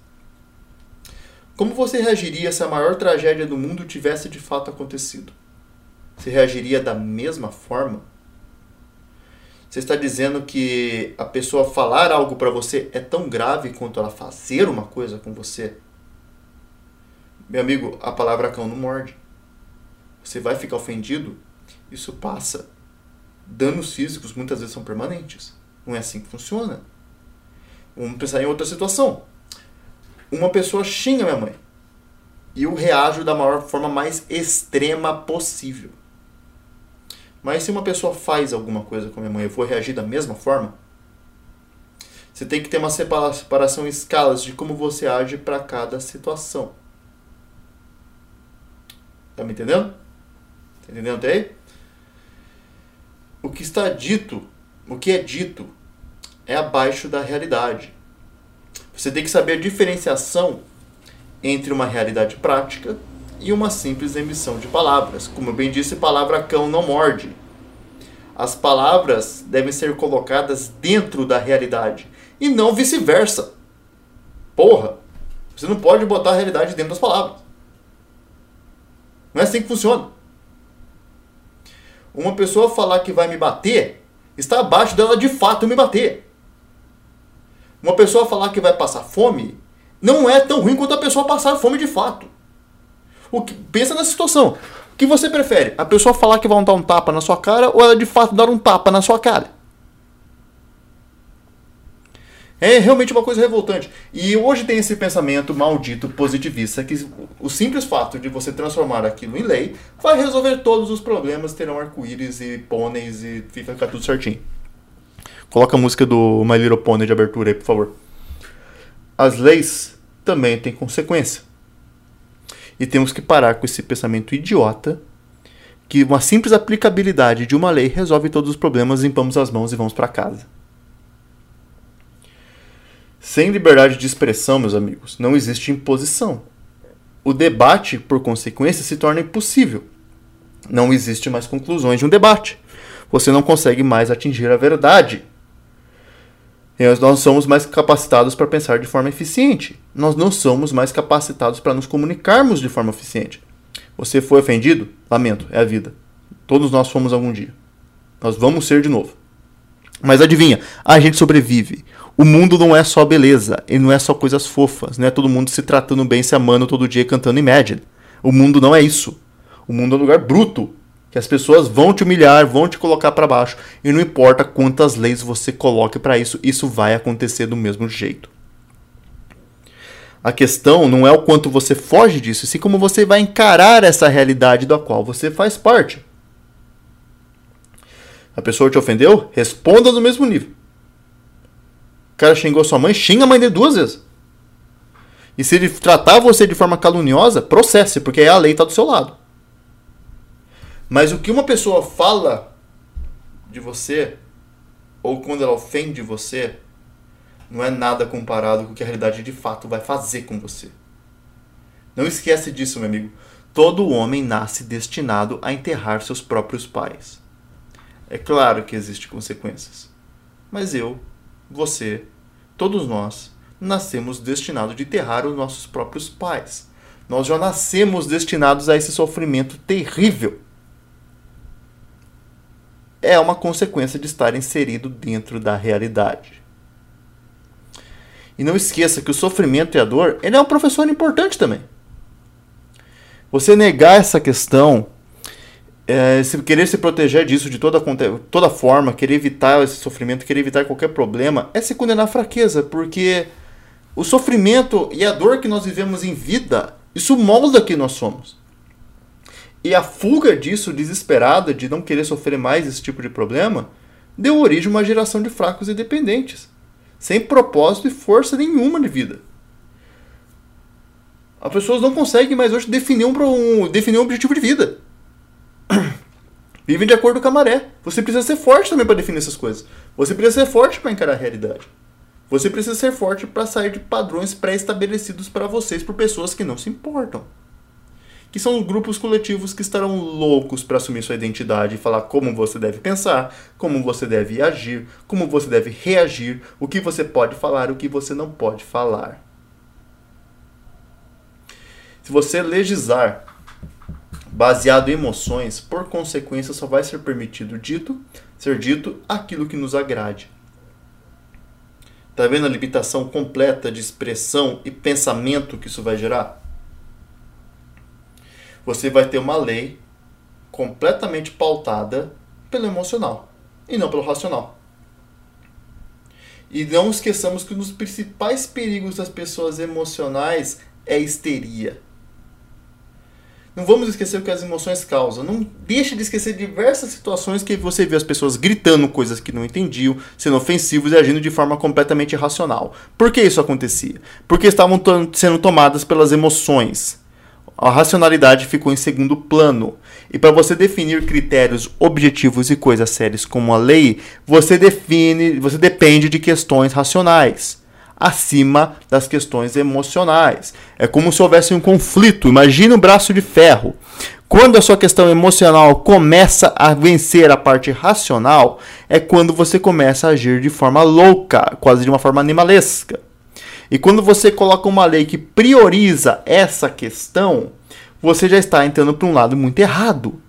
como você reagiria se a maior tragédia do mundo tivesse de fato acontecido? Você reagiria da mesma forma? Você está dizendo que a pessoa falar algo para você é tão grave quanto ela fazer uma coisa com você? Meu amigo, a palavra cão não morde. Você vai ficar ofendido? Isso passa. Danos físicos muitas vezes são permanentes. Não é assim que funciona. Vamos pensar em outra situação uma pessoa xinga minha mãe. E eu reajo da maior forma mais extrema possível. Mas se uma pessoa faz alguma coisa com minha mãe, eu vou reagir da mesma forma? Você tem que ter uma separação em escalas de como você age para cada situação. Tá me entendendo? Tá entendendo até aí? O que está dito, o que é dito, é abaixo da realidade. Você tem que saber a diferenciação entre uma realidade prática e uma simples emissão de palavras. Como eu bem disse, palavra cão não morde. As palavras devem ser colocadas dentro da realidade e não vice-versa. Porra, você não pode botar a realidade dentro das palavras. Não é assim que funciona. Uma pessoa falar que vai me bater está abaixo dela de fato me bater. Uma pessoa falar que vai passar fome não é tão ruim quanto a pessoa passar fome de fato. O que, pensa na situação. O que você prefere? A pessoa falar que vai dar um tapa na sua cara ou ela de fato dar um tapa na sua cara? É realmente uma coisa revoltante. E hoje tem esse pensamento maldito positivista que o simples fato de você transformar aquilo em lei vai resolver todos os problemas, terão arco-íris e pôneis e fica tudo certinho. Coloca a música do My Little Pony de abertura aí, por favor. As leis também têm consequência. E temos que parar com esse pensamento idiota que uma simples aplicabilidade de uma lei resolve todos os problemas, limpamos as mãos e vamos para casa. Sem liberdade de expressão, meus amigos, não existe imposição. O debate, por consequência, se torna impossível. não existe mais conclusões de um debate. Você não consegue mais atingir a verdade. E nós não somos mais capacitados para pensar de forma eficiente. Nós não somos mais capacitados para nos comunicarmos de forma eficiente. Você foi ofendido? Lamento, é a vida. Todos nós fomos algum dia. Nós vamos ser de novo. Mas adivinha, a gente sobrevive. O mundo não é só beleza, e não é só coisas fofas, não é todo mundo se tratando bem, se amando todo dia cantando Imagine. O mundo não é isso. O mundo é um lugar bruto, que as pessoas vão te humilhar, vão te colocar para baixo, e não importa quantas leis você coloque para isso, isso vai acontecer do mesmo jeito. A questão não é o quanto você foge disso, sim como você vai encarar essa realidade da qual você faz parte. A pessoa te ofendeu? Responda no mesmo nível. O cara xingou sua mãe, xinga a mãe dele duas vezes. E se ele tratar você de forma caluniosa, processe, porque a lei está do seu lado. Mas o que uma pessoa fala de você, ou quando ela ofende você, não é nada comparado com o que a realidade de fato vai fazer com você. Não esquece disso, meu amigo. Todo homem nasce destinado a enterrar seus próprios pais. É claro que existem consequências. Mas eu, você, todos nós, nascemos destinados de enterrar os nossos próprios pais. Nós já nascemos destinados a esse sofrimento terrível. É uma consequência de estar inserido dentro da realidade. E não esqueça que o sofrimento e a dor, ele é um professor importante também. Você negar essa questão é, se querer se proteger disso de toda, toda forma, querer evitar esse sofrimento, querer evitar qualquer problema, é se condenar à fraqueza, porque o sofrimento e a dor que nós vivemos em vida, isso molda quem nós somos. E a fuga disso, desesperada, de não querer sofrer mais esse tipo de problema, deu origem a uma geração de fracos e dependentes, sem propósito e força nenhuma de vida. As pessoas não conseguem mais hoje definir um, um, definir um objetivo de vida. Vivem de acordo com a maré. Você precisa ser forte também para definir essas coisas. Você precisa ser forte para encarar a realidade. Você precisa ser forte para sair de padrões pré-estabelecidos para vocês por pessoas que não se importam. Que são grupos coletivos que estarão loucos para assumir sua identidade e falar como você deve pensar, como você deve agir, como você deve reagir, o que você pode falar, o que você não pode falar. Se você legislar baseado em emoções, por consequência só vai ser permitido dito, ser dito aquilo que nos agrade. Tá vendo a limitação completa de expressão e pensamento que isso vai gerar? Você vai ter uma lei completamente pautada pelo emocional e não pelo racional. E não esqueçamos que um dos principais perigos das pessoas emocionais é histeria. Não vamos esquecer o que as emoções causam. Não deixe de esquecer diversas situações que você vê as pessoas gritando coisas que não entendiam, sendo ofensivos e agindo de forma completamente irracional. Por que isso acontecia? Porque estavam sendo tomadas pelas emoções. A racionalidade ficou em segundo plano. E para você definir critérios objetivos e coisas sérias como a lei, você define, você depende de questões racionais acima das questões emocionais. É como se houvesse um conflito. Imagina um braço de ferro. Quando a sua questão emocional começa a vencer a parte racional, é quando você começa a agir de forma louca, quase de uma forma animalesca. E quando você coloca uma lei que prioriza essa questão, você já está entrando para um lado muito errado.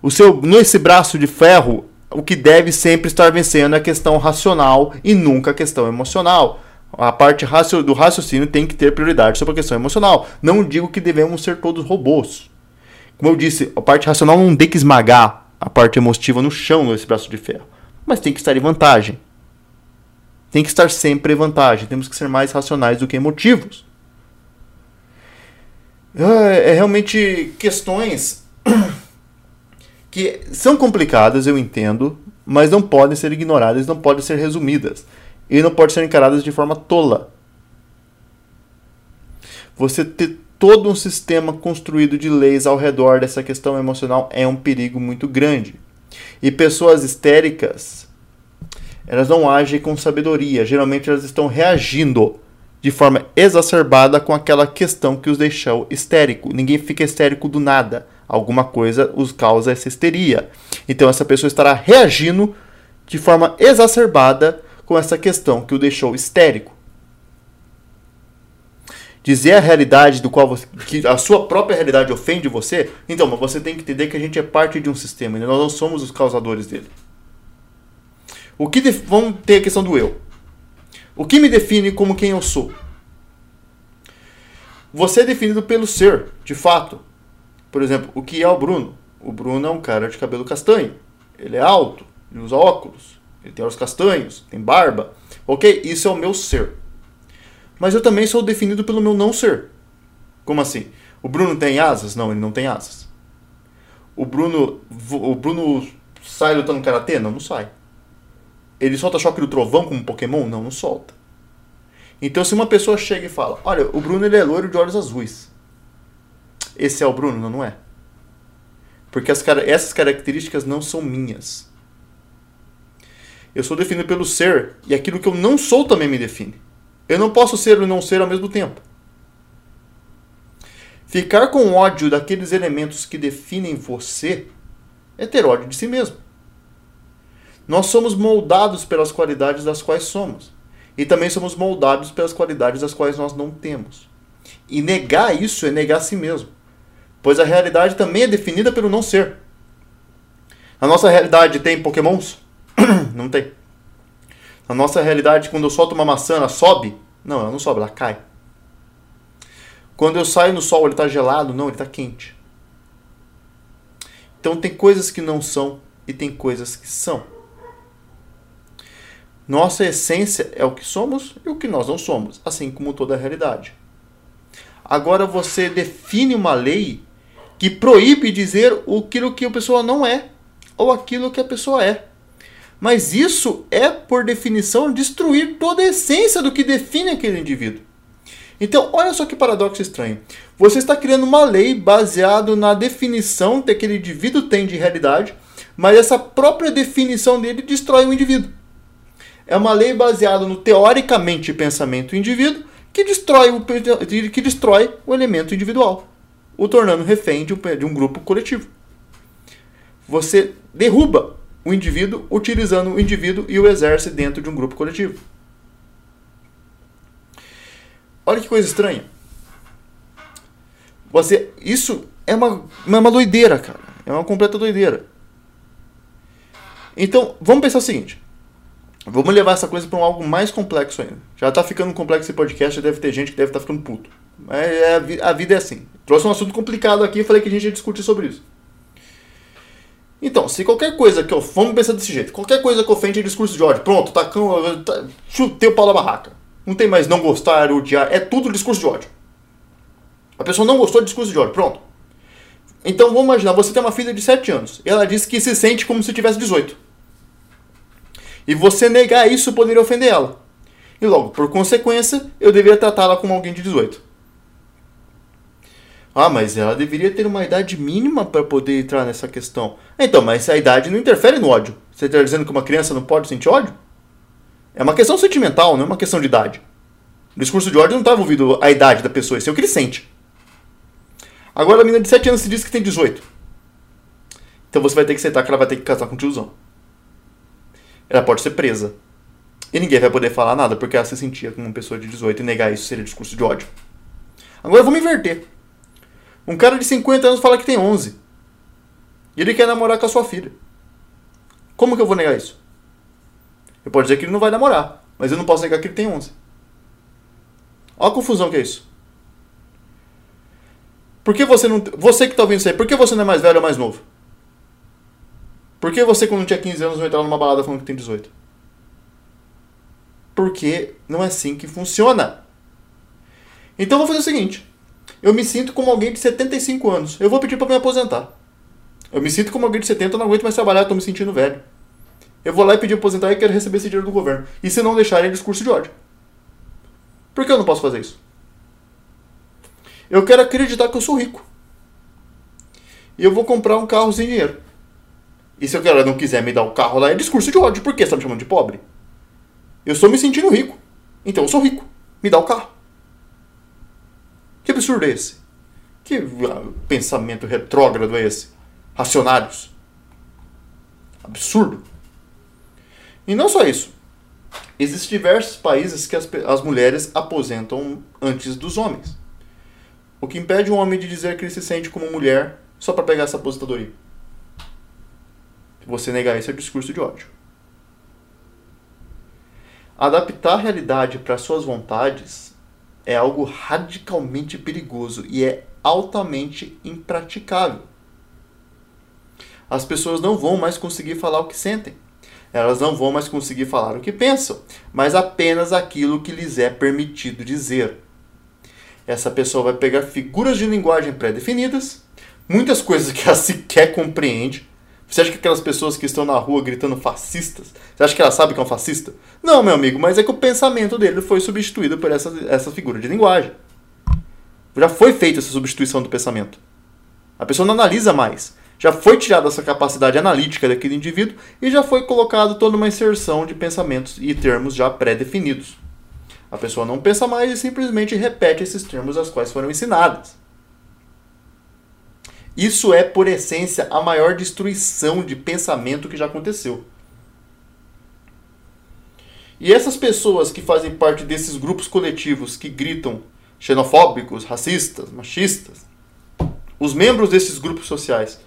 O seu, nesse braço de ferro, o que deve sempre estar vencendo é a questão racional e nunca a questão emocional. A parte do raciocínio tem que ter prioridade sobre a questão emocional. Não digo que devemos ser todos robôs. Como eu disse, a parte racional não tem que esmagar a parte emotiva no chão nesse braço de ferro. Mas tem que estar em vantagem. Tem que estar sempre em vantagem. Temos que ser mais racionais do que emotivos. É, é realmente questões que são complicadas, eu entendo, mas não podem ser ignoradas, não podem ser resumidas e não pode ser encaradas de forma tola. Você ter todo um sistema construído de leis ao redor dessa questão emocional é um perigo muito grande. E pessoas histéricas, elas não agem com sabedoria, geralmente elas estão reagindo de forma exacerbada com aquela questão que os deixou histérico. Ninguém fica histérico do nada. Alguma coisa os causa essa histeria. Então essa pessoa estará reagindo de forma exacerbada com essa questão que o deixou histérico. Dizer a realidade do qual você, que a sua própria realidade ofende você, então, mas você tem que entender que a gente é parte de um sistema e nós não somos os causadores dele. O que vamos ter a questão do eu. O que me define como quem eu sou? Você é definido pelo ser, de fato. Por exemplo, o que é o Bruno? O Bruno é um cara de cabelo castanho. Ele é alto, ele usa óculos, ele tem olhos castanhos, tem barba. Ok? Isso é o meu ser. Mas eu também sou definido pelo meu não ser. Como assim? O Bruno tem asas? Não, ele não tem asas. O Bruno, o Bruno sai lutando karatê? Não, não sai. Ele solta choque do trovão como um Pokémon? Não, não solta. Então se uma pessoa chega e fala, olha, o Bruno ele é loiro de olhos azuis. Esse é o Bruno? Não, não é. Porque as, essas características não são minhas. Eu sou definido pelo ser e aquilo que eu não sou também me define. Eu não posso ser e não ser ao mesmo tempo. Ficar com ódio daqueles elementos que definem você é ter ódio de si mesmo. Nós somos moldados pelas qualidades das quais somos. E também somos moldados pelas qualidades das quais nós não temos. E negar isso é negar a si mesmo. Pois a realidade também é definida pelo não ser. A nossa realidade tem pokémons? não tem. Na nossa realidade, quando eu solto uma maçã, ela sobe? Não, ela não sobe, ela cai. Quando eu saio no sol, ele está gelado? Não, ele está quente. Então tem coisas que não são e tem coisas que são. Nossa essência é o que somos e o que nós não somos, assim como toda a realidade. Agora você define uma lei que proíbe dizer aquilo que a pessoa não é ou aquilo que a pessoa é. Mas isso é, por definição, destruir toda a essência do que define aquele indivíduo. Então, olha só que paradoxo estranho. Você está criando uma lei baseado na definição que aquele indivíduo tem de realidade, mas essa própria definição dele destrói o indivíduo. É uma lei baseada no teoricamente pensamento do indivíduo que destrói o, que destrói o elemento individual, o tornando refém de um grupo coletivo. Você derruba o indivíduo utilizando o indivíduo e o exerce dentro de um grupo coletivo. Olha que coisa estranha. Você, isso é uma, é uma doideira, cara. É uma completa doideira. Então, vamos pensar o seguinte. Vamos levar essa coisa para um algo mais complexo ainda. Já está ficando complexo esse podcast, já deve ter gente que deve estar tá ficando puto. Mas é, a, vida é assim. Trouxe um assunto complicado aqui e falei que a gente ia discutir sobre isso. Então, se qualquer coisa que eu. Vamos pensar desse jeito. Qualquer coisa que ofende é discurso de ódio. Pronto, tacão. Tá, chutei o pau da barraca. Não tem mais não gostar, odiar. É tudo discurso de ódio. A pessoa não gostou de discurso de ódio. Pronto. Então vamos imaginar, você tem uma filha de 7 anos. E ela diz que se sente como se tivesse 18. E você negar isso poderia ofender ela. E logo, por consequência, eu deveria tratá-la como alguém de 18. Ah, mas ela deveria ter uma idade mínima para poder entrar nessa questão. Então, mas a idade não interfere no ódio. Você está dizendo que uma criança não pode sentir ódio? É uma questão sentimental, não é uma questão de idade. O discurso de ódio não está envolvido a idade da pessoa, isso é o que ele sente. Agora a menina de 7 anos se diz que tem 18. Então você vai ter que aceitar que ela vai ter que casar com o tiozão. Ela pode ser presa. E ninguém vai poder falar nada porque ela se sentia como uma pessoa de 18 e negar isso seria discurso de ódio. Agora vamos inverter. Um cara de 50 anos fala que tem 11. E ele quer namorar com a sua filha. Como que eu vou negar isso? Eu posso dizer que ele não vai namorar, mas eu não posso negar que ele tem 11. Olha a confusão que é isso. Por que você não. Você que está ouvindo isso aí, por que você não é mais velho ou mais novo? Por que você, quando tinha 15 anos, não entrava numa balada falando que tem 18? Porque não é assim que funciona. Então vou fazer o seguinte: eu me sinto como alguém de 75 anos. Eu vou pedir para me aposentar. Eu me sinto como alguém de 70, eu não aguento mais trabalhar, estou me sentindo velho. Eu vou lá e pedir aposentar e quero receber esse dinheiro do governo. E se não deixarem, é discurso de ódio. Por que eu não posso fazer isso? Eu quero acreditar que eu sou rico. E eu vou comprar um carro sem dinheiro. E se o cara não quiser me dar o carro lá, é discurso de ódio. Por que você está me chamando de pobre? Eu estou me sentindo rico. Então eu sou rico. Me dá o carro. Que absurdo é esse? Que pensamento retrógrado é esse? Racionários. Absurdo. E não só isso. Existem diversos países que as, as mulheres aposentam antes dos homens. O que impede um homem de dizer que ele se sente como mulher só para pegar essa aposentadoria. Você negar esse é discurso de ódio. Adaptar a realidade para suas vontades é algo radicalmente perigoso e é altamente impraticável. As pessoas não vão mais conseguir falar o que sentem. Elas não vão mais conseguir falar o que pensam, mas apenas aquilo que lhes é permitido dizer. Essa pessoa vai pegar figuras de linguagem pré-definidas, muitas coisas que ela sequer compreende. Você acha que aquelas pessoas que estão na rua gritando fascistas, você acha que ela sabe que é um fascista? Não, meu amigo, mas é que o pensamento dele foi substituído por essa, essa figura de linguagem. Já foi feita essa substituição do pensamento. A pessoa não analisa mais. Já foi tirada essa capacidade analítica daquele indivíduo e já foi colocado toda uma inserção de pensamentos e termos já pré-definidos. A pessoa não pensa mais e simplesmente repete esses termos aos quais foram ensinadas. Isso é, por essência, a maior destruição de pensamento que já aconteceu. E essas pessoas que fazem parte desses grupos coletivos que gritam xenofóbicos, racistas, machistas, os membros desses grupos sociais,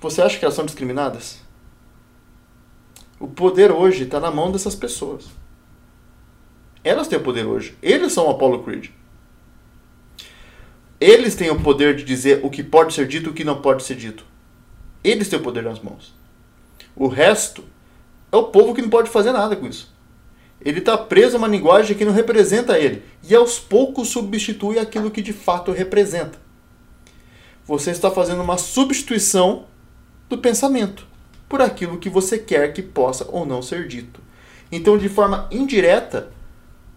você acha que elas são discriminadas? O poder hoje está na mão dessas pessoas. Elas têm o poder hoje. Eles são o Apollo Creed. Eles têm o poder de dizer o que pode ser dito e o que não pode ser dito. Eles têm o poder nas mãos. O resto é o povo que não pode fazer nada com isso. Ele está preso a uma linguagem que não representa ele e aos poucos substitui aquilo que de fato representa. Você está fazendo uma substituição do pensamento por aquilo que você quer que possa ou não ser dito. Então, de forma indireta,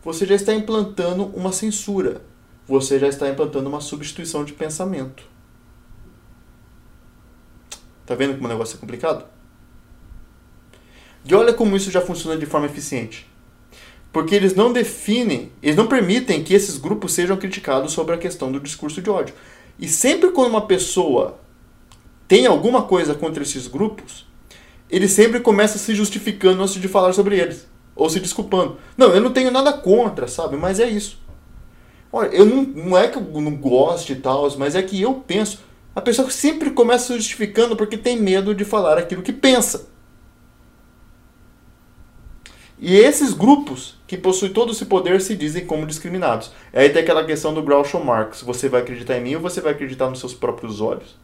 você já está implantando uma censura. Você já está implantando uma substituição de pensamento. Tá vendo como o negócio é complicado? E olha como isso já funciona de forma eficiente. Porque eles não definem, eles não permitem que esses grupos sejam criticados sobre a questão do discurso de ódio. E sempre quando uma pessoa tem alguma coisa contra esses grupos, ele sempre começa se justificando antes de falar sobre eles. Ou se desculpando. Não, eu não tenho nada contra, sabe? Mas é isso. Olha, eu não, não é que eu não goste e tal, mas é que eu penso. A pessoa sempre começa justificando porque tem medo de falar aquilo que pensa. E esses grupos que possuem todo esse poder se dizem como discriminados. Aí tem aquela questão do Groucho Marx: você vai acreditar em mim ou você vai acreditar nos seus próprios olhos?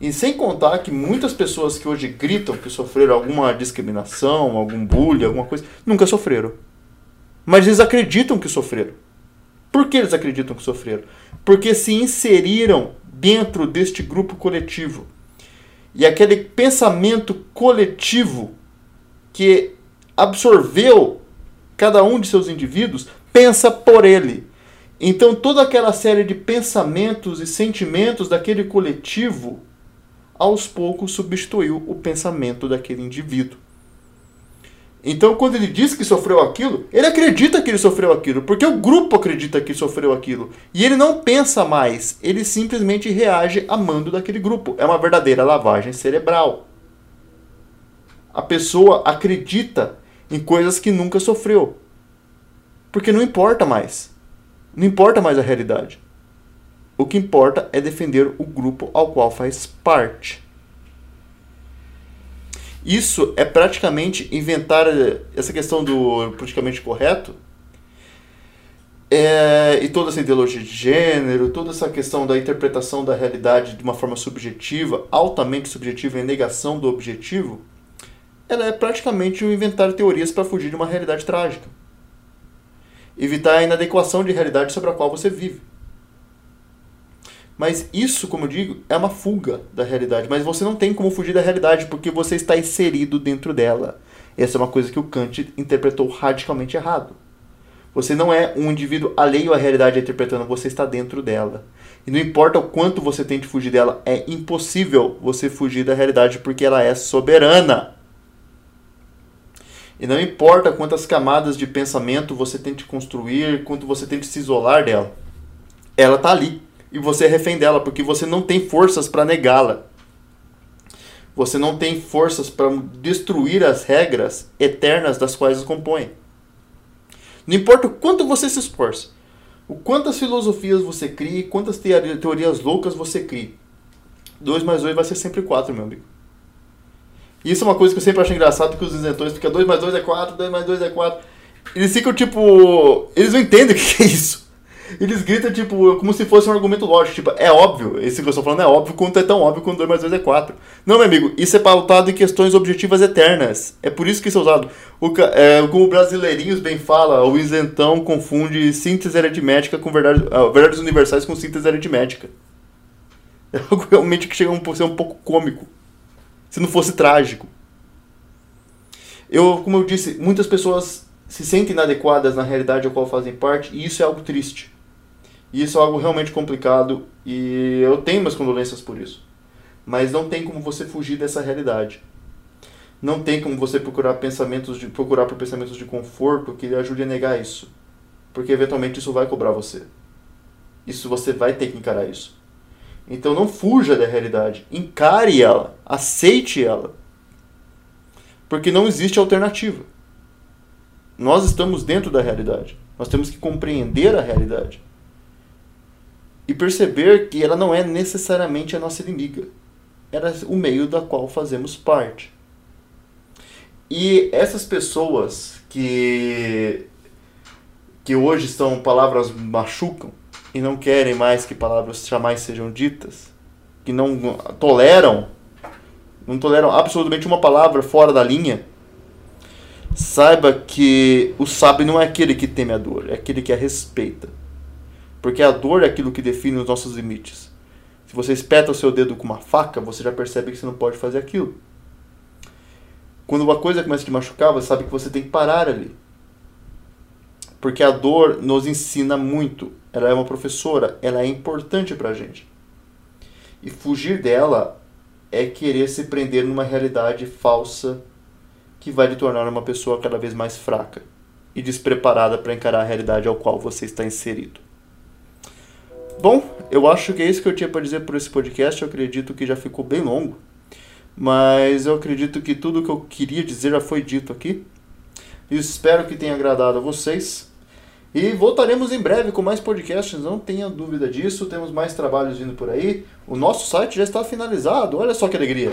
E sem contar que muitas pessoas que hoje gritam que sofreram alguma discriminação, algum bullying, alguma coisa, nunca sofreram. Mas eles acreditam que sofreram. Por que eles acreditam que sofreram? Porque se inseriram dentro deste grupo coletivo. E aquele pensamento coletivo que absorveu cada um de seus indivíduos pensa por ele. Então toda aquela série de pensamentos e sentimentos daquele coletivo aos poucos substituiu o pensamento daquele indivíduo. Então, quando ele diz que sofreu aquilo, ele acredita que ele sofreu aquilo, porque o grupo acredita que sofreu aquilo. E ele não pensa mais, ele simplesmente reage amando daquele grupo. É uma verdadeira lavagem cerebral a pessoa acredita em coisas que nunca sofreu. Porque não importa mais. Não importa mais a realidade. O que importa é defender o grupo ao qual faz parte. Isso é praticamente inventar essa questão do politicamente correto é, e toda essa ideologia de gênero, toda essa questão da interpretação da realidade de uma forma subjetiva, altamente subjetiva, em negação do objetivo ela é praticamente um inventar teorias para fugir de uma realidade trágica. Evitar a inadequação de realidade sobre a qual você vive. Mas isso, como eu digo, é uma fuga da realidade. Mas você não tem como fugir da realidade porque você está inserido dentro dela. Essa é uma coisa que o Kant interpretou radicalmente errado. Você não é um indivíduo alheio à realidade interpretando, você está dentro dela. E não importa o quanto você tente fugir dela, é impossível você fugir da realidade porque ela é soberana. E não importa quantas camadas de pensamento você tente construir, quanto você tente se isolar dela. ela tá ali e você é refém dela porque você não tem forças para negá-la. Você não tem forças para destruir as regras eternas das quais as compõem. Não importa o quanto você se esforce, o quantas filosofias você crie, quantas teorias loucas você crie. 2 mais 2 vai ser sempre 4, meu amigo. Isso é uma coisa que eu sempre acho engraçado que os isentões ficam 2 mais 2 é 4, 2 mais 2 é 4. Eles ficam tipo. Eles não entendem o que é isso. Eles gritam, tipo, como se fosse um argumento lógico. Tipo, é óbvio, esse que eu estou falando é óbvio quanto é tão óbvio quanto 2 mais 2 é 4. Não, meu amigo, isso é pautado em questões objetivas eternas. É por isso que isso é usado. O, é, como o Brasileirinhos bem fala, o isentão confunde síntese aritmética com verdade, uh, verdades universais com síntese aritmética. É algo realmente que chega a ser um pouco cômico. Se não fosse trágico. Eu, como eu disse, muitas pessoas se sentem inadequadas na realidade a qual fazem parte, e isso é algo triste. E isso é algo realmente complicado e eu tenho minhas condolências por isso. Mas não tem como você fugir dessa realidade. Não tem como você procurar pensamentos de procurar por pensamentos de conforto que lhe ajude a negar isso. Porque eventualmente isso vai cobrar você. Isso você vai ter que encarar isso. Então não fuja da realidade, encare ela, aceite ela. Porque não existe alternativa. Nós estamos dentro da realidade. Nós temos que compreender a realidade e perceber que ela não é necessariamente a nossa inimiga. Ela é o meio da qual fazemos parte. E essas pessoas que que hoje são palavras machucam e não querem mais que palavras jamais sejam ditas, que não toleram não toleram absolutamente uma palavra fora da linha, saiba que o sábio não é aquele que teme a dor, é aquele que a respeita. Porque a dor é aquilo que define os nossos limites. Se você espeta o seu dedo com uma faca, você já percebe que você não pode fazer aquilo. Quando uma coisa começa a te machucar, você sabe que você tem que parar ali. Porque a dor nos ensina muito. Ela é uma professora, ela é importante pra gente. E fugir dela é querer se prender numa realidade falsa que vai lhe tornar uma pessoa cada vez mais fraca e despreparada para encarar a realidade ao qual você está inserido. Bom, eu acho que é isso que eu tinha para dizer por esse podcast. Eu acredito que já ficou bem longo, mas eu acredito que tudo que eu queria dizer já foi dito aqui. Espero que tenha agradado a vocês. E voltaremos em breve com mais podcasts, não tenha dúvida disso. Temos mais trabalhos vindo por aí. O nosso site já está finalizado, olha só que alegria.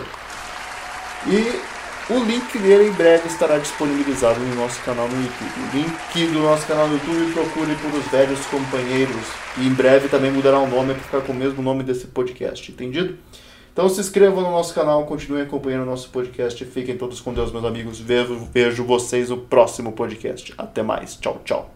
E o link dele em breve estará disponibilizado no nosso canal no YouTube. O link do nosso canal no YouTube procure por os velhos companheiros. E em breve também mudará o nome para ficar com o mesmo nome desse podcast, entendido? Então se inscrevam no nosso canal, continuem acompanhando o nosso podcast. Fiquem todos com Deus, meus amigos. Vejo, vejo vocês no próximo podcast. Até mais. Tchau, tchau.